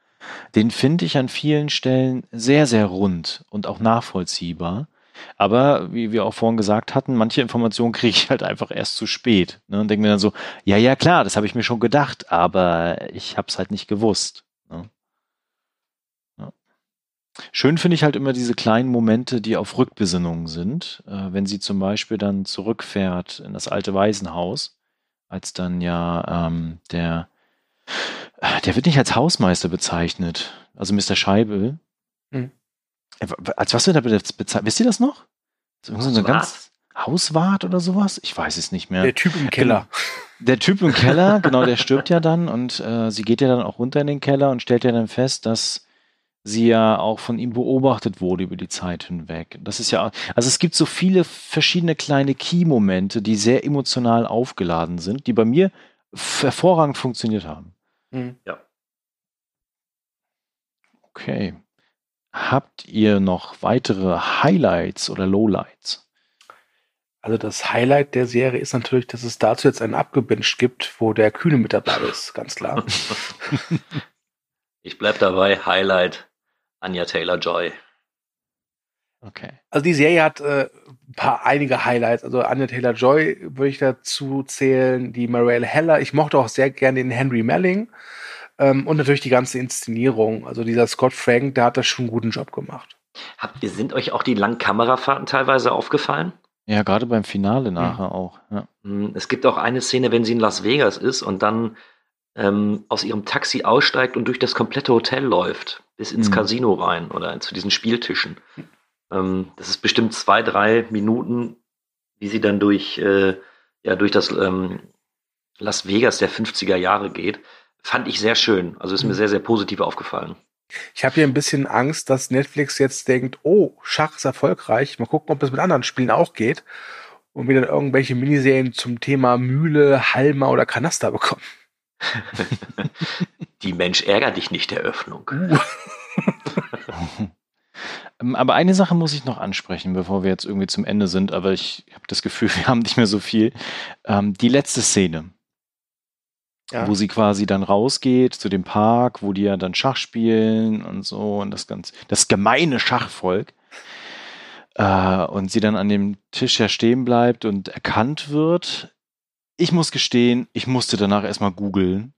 den finde ich an vielen Stellen sehr, sehr rund und auch nachvollziehbar. Aber wie wir auch vorhin gesagt hatten, manche Informationen kriege ich halt einfach erst zu spät. Ne, und denke mir dann so, ja, ja, klar, das habe ich mir schon gedacht, aber ich habe es halt nicht gewusst. Schön finde ich halt immer diese kleinen Momente, die auf Rückbesinnungen sind. Äh, wenn sie zum Beispiel dann zurückfährt in das alte Waisenhaus, als dann ja ähm, der, der wird nicht als Hausmeister bezeichnet, also Mr. Scheibel. Hm. Äh, als was wird er bezeichnet? Wisst ihr das noch? So ein ganz Hauswart oder sowas? Ich weiß es nicht mehr. Der Typ im Keller. Der Typ im Keller, genau, der stirbt ja dann und äh, sie geht ja dann auch runter in den Keller und stellt ja dann fest, dass sie ja auch von ihm beobachtet wurde über die Zeit hinweg. Das ist ja, also es gibt so viele verschiedene kleine Key-Momente, die sehr emotional aufgeladen sind, die bei mir hervorragend funktioniert haben. Mhm. Ja. Okay. Habt ihr noch weitere Highlights oder Lowlights? Also das Highlight der Serie ist natürlich, dass es dazu jetzt einen abgebinged gibt, wo der Kühne mit dabei ist, ganz klar. *laughs* *laughs* ich bleib dabei, Highlight Anja Taylor-Joy. Okay. Also die Serie hat äh, ein paar einige Highlights. Also Anya Taylor Joy würde ich dazu zählen, die Marielle Heller. Ich mochte auch sehr gerne den Henry Melling. Ähm, und natürlich die ganze Inszenierung. Also dieser Scott Frank, der hat da schon einen guten Job gemacht. Habt ihr, sind euch auch die langen Kamerafahrten teilweise aufgefallen? Ja, gerade beim Finale nachher auch. Ja. Hm, Es gibt auch eine Szene, wenn sie in Las Vegas ist und dann ähm, aus ihrem Taxi aussteigt und durch das komplette Hotel läuft, bis ins Mhm. Casino rein oder zu diesen Spieltischen. Ähm, das ist bestimmt zwei, drei Minuten, wie sie dann durch, äh, ja, durch das ähm, Las Vegas der 50er Jahre geht. Fand ich sehr schön. Also ist mir Mhm. sehr, sehr positiv aufgefallen. Ich habe hier ein bisschen Angst, dass Netflix jetzt denkt, oh, Schach ist erfolgreich. Mal gucken, ob das mit anderen Spielen auch geht. Und wir dann irgendwelche Miniserien zum Thema Mühle, Halma oder Kanaster bekommen. *laughs* Die Mensch ärger dich nicht Eröffnung. *laughs* Ähm, Aber eine Sache muss ich noch ansprechen, bevor wir jetzt irgendwie zum Ende sind, aber ich habe das Gefühl, *laughs* wir haben nicht mehr so viel. Ähm, die letzte Szene, Ja. wo sie quasi dann rausgeht zu dem Park, wo die ja dann Schach spielen und so und das ganz, das gemeine Schachvolk. Äh, und sie dann an dem Tisch ja stehen bleibt und erkannt wird. Ich muss gestehen, ich musste danach erstmal googeln,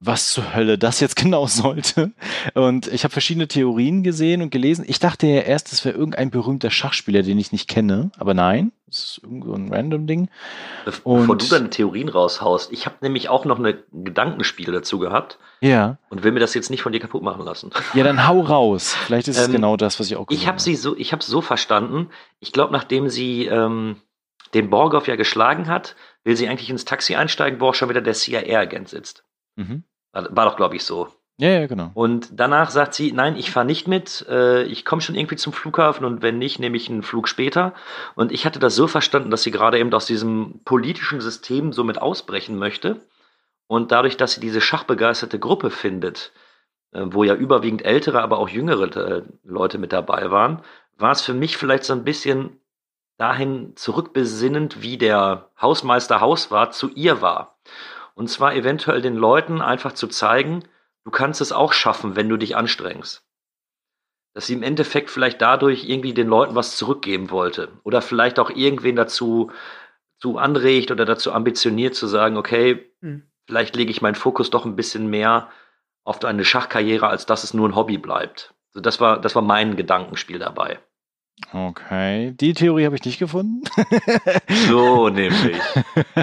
was zur Hölle das jetzt *laughs* genau sollte. Und ich habe verschiedene Theorien gesehen und gelesen. Ich dachte ja erst, es wäre irgendein berühmter Schachspieler, den ich nicht kenne, aber nein, es ist irgendwo ein random Ding. Be- Und- Bevor du deine Theorien raushaust, ich habe nämlich auch noch eine Gedankenspiel dazu gehabt Ja, und will mir das jetzt nicht von dir kaputt machen lassen. *laughs* ja, dann hau raus. Vielleicht ist es Ähm, genau das, was ich auch Ich gesehen habe sie so, ich habe so verstanden. Ich glaube, nachdem sie ähm, den Borgoff ja geschlagen hat, will sie eigentlich ins Taxi einsteigen, wo auch schon wieder der CIA-Agent sitzt. Mhm. War, doch, glaube ich, so. Ja, ja, genau. Und danach sagt sie, nein, ich fahre nicht mit, äh, ich komme schon irgendwie zum Flughafen und wenn nicht, nehme ich einen Flug später. Und ich hatte das so verstanden, dass sie gerade eben aus diesem politischen System so mit ausbrechen möchte. Und dadurch, dass sie diese schachbegeisterte Gruppe findet, äh, wo ja überwiegend ältere, aber auch jüngere äh, Leute mit dabei waren, war es für mich vielleicht so ein bisschen dahin zurückbesinnend, wie der Hausmeister Hauswart zu ihr war. Und zwar eventuell den Leuten einfach zu zeigen, du kannst es auch schaffen, wenn du dich anstrengst. Dass sie im Endeffekt vielleicht dadurch irgendwie den Leuten was zurückgeben wollte. Oder vielleicht auch irgendwen dazu zu anregt oder dazu ambitioniert zu sagen, okay, Hm. vielleicht lege ich meinen Fokus doch ein bisschen mehr auf eine Schachkarriere, als dass es nur ein Hobby bleibt. So, das war, das war mein Gedankenspiel dabei. Okay. Die Theorie habe ich nicht gefunden. *laughs* So nämlich.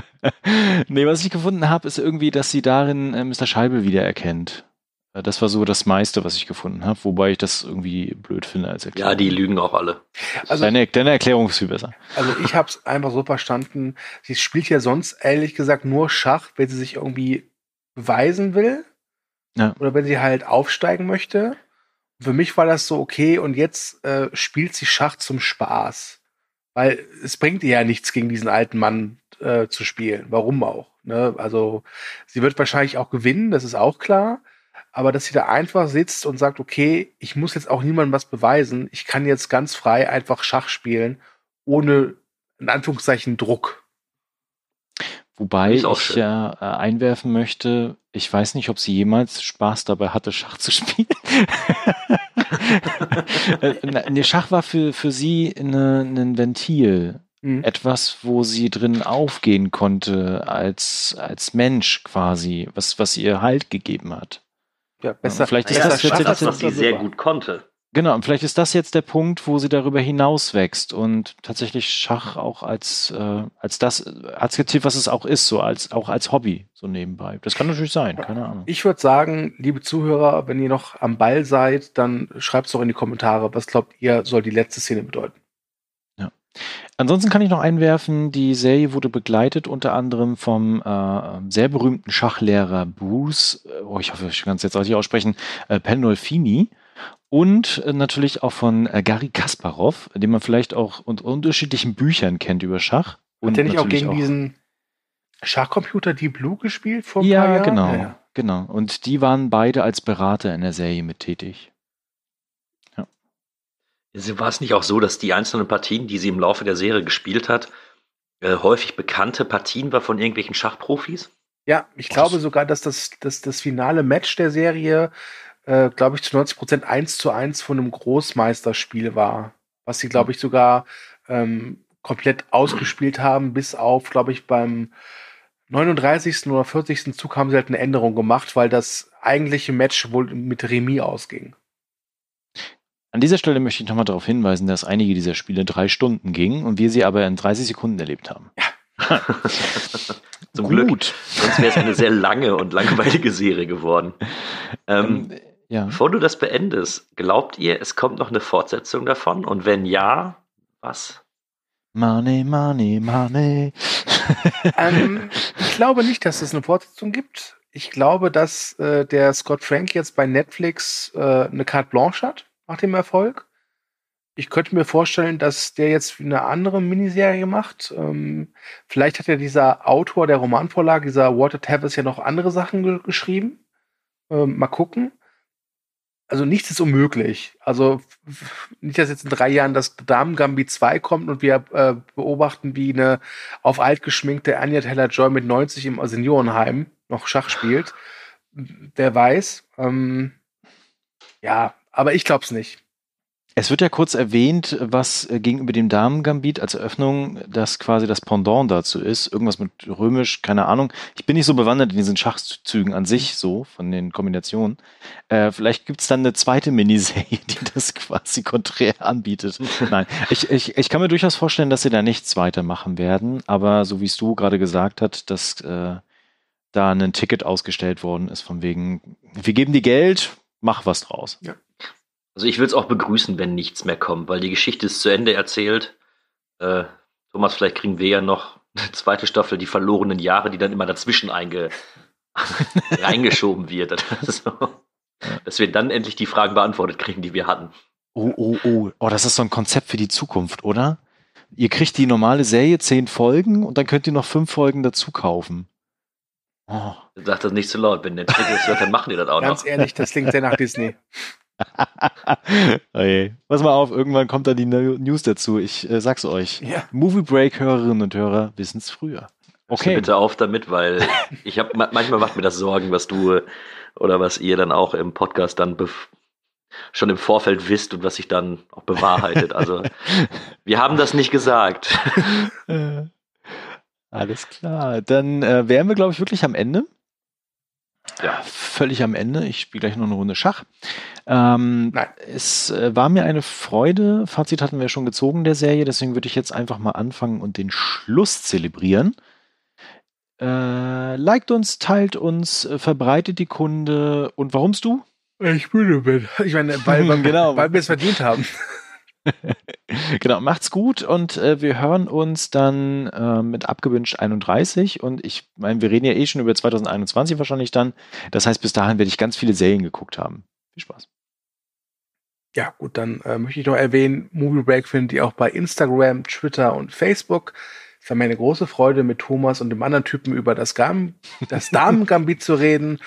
*laughs* nee, was ich gefunden habe, ist irgendwie, dass sie darin äh, Mr. Scheibel wiedererkennt. Äh, Das war so das meiste, was ich gefunden habe, wobei ich das irgendwie blöd finde als Erklärung. Ja, die lügen auch alle. Also, deine, deine Erklärung ist viel besser. also ich habe es einfach so verstanden, sie spielt ja sonst ehrlich gesagt nur Schach, wenn sie sich irgendwie beweisen will. Ja. Oder wenn sie halt aufsteigen möchte. Für mich war das so okay und jetzt äh, spielt sie Schach zum Spaß. Weil es bringt ihr ja nichts, gegen diesen alten Mann äh, zu spielen. Warum auch? Ne? Also sie wird wahrscheinlich auch gewinnen, das ist auch klar. Aber dass sie da einfach sitzt und sagt, okay, ich muss jetzt auch niemandem was beweisen. Ich kann jetzt ganz frei einfach Schach spielen, ohne in Anführungszeichen Druck. Wobei ich ja äh, einwerfen möchte, ich weiß nicht, ob sie jemals Spaß dabei hatte, Schach zu *laughs* spielen. Äh, nee, Schach war für, für sie eine, ein Ventil. Mhm. Etwas, wo sie drin aufgehen konnte als, als Mensch quasi, was, was ihr Halt gegeben hat. Ja, besser. vielleicht ist Ja, das das das, jetzt- was sie sehr gut konnte. Genau, und vielleicht ist das jetzt der Punkt, wo sie darüber hinauswächst und tatsächlich Schach auch als, äh, als das akzeptiert, was es auch ist, so als auch als Hobby, so nebenbei. Das kann natürlich sein, keine Ahnung. Ich würde sagen, liebe Zuhörer, wenn ihr noch am Ball seid, dann schreibt es doch in die Kommentare, was glaubt ihr, soll die letzte Szene bedeuten. Ansonsten kann ich noch einwerfen, die Serie wurde begleitet unter anderem vom äh, sehr berühmten Schachlehrer Bruce, äh, oh, ich hoffe, ich kann es jetzt richtig aussprechen, äh, Pandolfini und äh, natürlich auch von äh, Gary Kasparov, den man vielleicht auch unter unterschiedlichen Büchern kennt über Schach. Hat der nicht auch gegen diesen Schachcomputer Deep Blue gespielt vor ein ja, paar Jahren? genau, Ja, genau. Und die waren beide als Berater in der Serie mit tätig. War es nicht auch so, dass die einzelnen Partien, die sie im Laufe der Serie gespielt hat, äh, häufig bekannte Partien war von irgendwelchen Schachprofis? Ja, ich glaube sogar, dass das, das, das finale Match der Serie, äh, glaube ich, zu 90 Prozent 1 zu 1 von einem Großmeisterspiel war. was sie, glaube ich, sogar ähm, komplett ausgespielt haben, bis auf, glaube ich, beim 39. oder 40. Zug haben sie halt eine Änderung gemacht, weil das eigentliche Match wohl mit Remis ausging. An dieser Stelle möchte ich nochmal darauf hinweisen, dass einige dieser Spiele drei Stunden gingen und wir sie aber in 30 Sekunden erlebt haben. Ja. *laughs* Zum Gut. Glück. Sonst wäre es eine sehr lange und langweilige Serie geworden. *laughs* Ähm, ähm, ja. Bevor du das beendest, glaubt ihr, es kommt noch eine Fortsetzung davon? Und wenn ja, was? Money, money, money. *laughs* ähm, ich glaube nicht, dass es eine Fortsetzung gibt. Ich glaube, dass äh, der Scott Frank jetzt bei Netflix äh, eine Carte Blanche hat nach dem Erfolg. Ich könnte mir vorstellen, dass der jetzt eine andere Miniserie macht. Ähm, vielleicht hat ja dieser Autor der Romanvorlage, dieser Walter Tavis, ja noch andere Sachen ge geschrieben. Ähm, mal gucken also nichts ist unmöglich. Also nicht, dass jetzt in drei Jahren das Damen Gambit 2 kommt und wir äh, beobachten, wie eine auf alt geschminkte Anya Taylor-Joy mit 90 im Seniorenheim noch Schach spielt. Wer weiß. Ähm, ja, aber ich glaube es nicht. Es wird ja kurz erwähnt, was äh, gegenüber dem Damen-Gambit als Eröffnung das quasi das Pendant dazu ist. Irgendwas mit römisch, keine Ahnung. Ich bin nicht so bewandert in diesen Schachzügen an sich, so von den Kombinationen. Äh, vielleicht gibt's dann eine zweite Miniserie, die das quasi konträr anbietet. Nein, ich, ich, ich kann mir durchaus vorstellen, dass sie da nichts weitermachen werden. Aber so wie es du gerade gesagt hast, dass äh, da ein Ticket ausgestellt worden ist, von wegen, wir geben dir Geld, mach was draus. Ja. Also ich würde es auch begrüßen, wenn nichts mehr kommt, weil die Geschichte ist zu Ende erzählt. Äh, Thomas, vielleicht kriegen wir ja noch eine zweite Staffel, die verlorenen Jahre, die dann immer dazwischen einge *laughs* reingeschoben wird. *laughs* so. Dass wir dann endlich die Fragen beantwortet kriegen, die wir hatten. Oh, oh, oh. Oh, das ist so ein Konzept für die Zukunft, oder? Ihr kriegt die normale Serie zehn Folgen und dann könnt ihr noch fünf Folgen dazu kaufen. Oh. Sag das nicht zu laut. Wenn Netflix das hört, dann machen die das auch Ganz noch. Ganz ehrlich, das klingt sehr nach *laughs* Disney. Okay. Pass mal auf, irgendwann kommt da die News dazu. Ich äh, sag's euch. Ja. Movie Break Hörerinnen und Hörer wissen es früher. Okay. Also bitte auf damit, weil *laughs* ich habe manchmal macht mir das Sorgen, was du oder was ihr dann auch im Podcast dann schon im Vorfeld wisst und was sich dann auch bewahrheitet. Also *laughs* wir haben das nicht gesagt. Alles klar. Dann äh, wären wir, glaube ich, wirklich am Ende. Ja. Völlig am Ende. Ich spiele gleich noch eine Runde Schach. Ähm, Nein. Es äh, war mir eine Freude. Fazit hatten wir schon gezogen der Serie, deswegen würde ich jetzt einfach mal anfangen und den Schluss zelebrieren. Äh, liked uns, teilt uns, äh, verbreitet die Kunde und warumst du? Ich müde bin. Ich meine, weil, *laughs* genau. weil wir es verdient haben. *laughs* genau, macht's gut und äh, wir hören uns dann äh, mit abgewünscht 31 und ich meine, wir reden ja eh schon über 2021 wahrscheinlich dann. Das heißt, bis dahin werde ich ganz viele Serien geguckt haben. Viel Spaß. Ja, gut, dann äh, möchte ich noch erwähnen, Movie Break findet ihr auch bei Instagram, Twitter und Facebook. Es war mir eine große Freude, mit Thomas und dem anderen Typen über das, Gam das Damen-Gambit zu reden.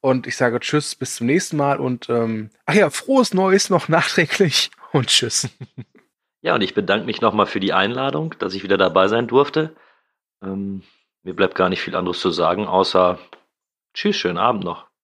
Und ich sage Tschüss, bis zum nächsten Mal und ähm, ach ja, frohes Neues noch nachträglich *laughs* und Tschüss. Ja, und ich bedanke mich nochmal für die Einladung, dass ich wieder dabei sein durfte. Ähm, mir bleibt gar nicht viel anderes zu sagen, außer Tschüss, schönen Abend noch.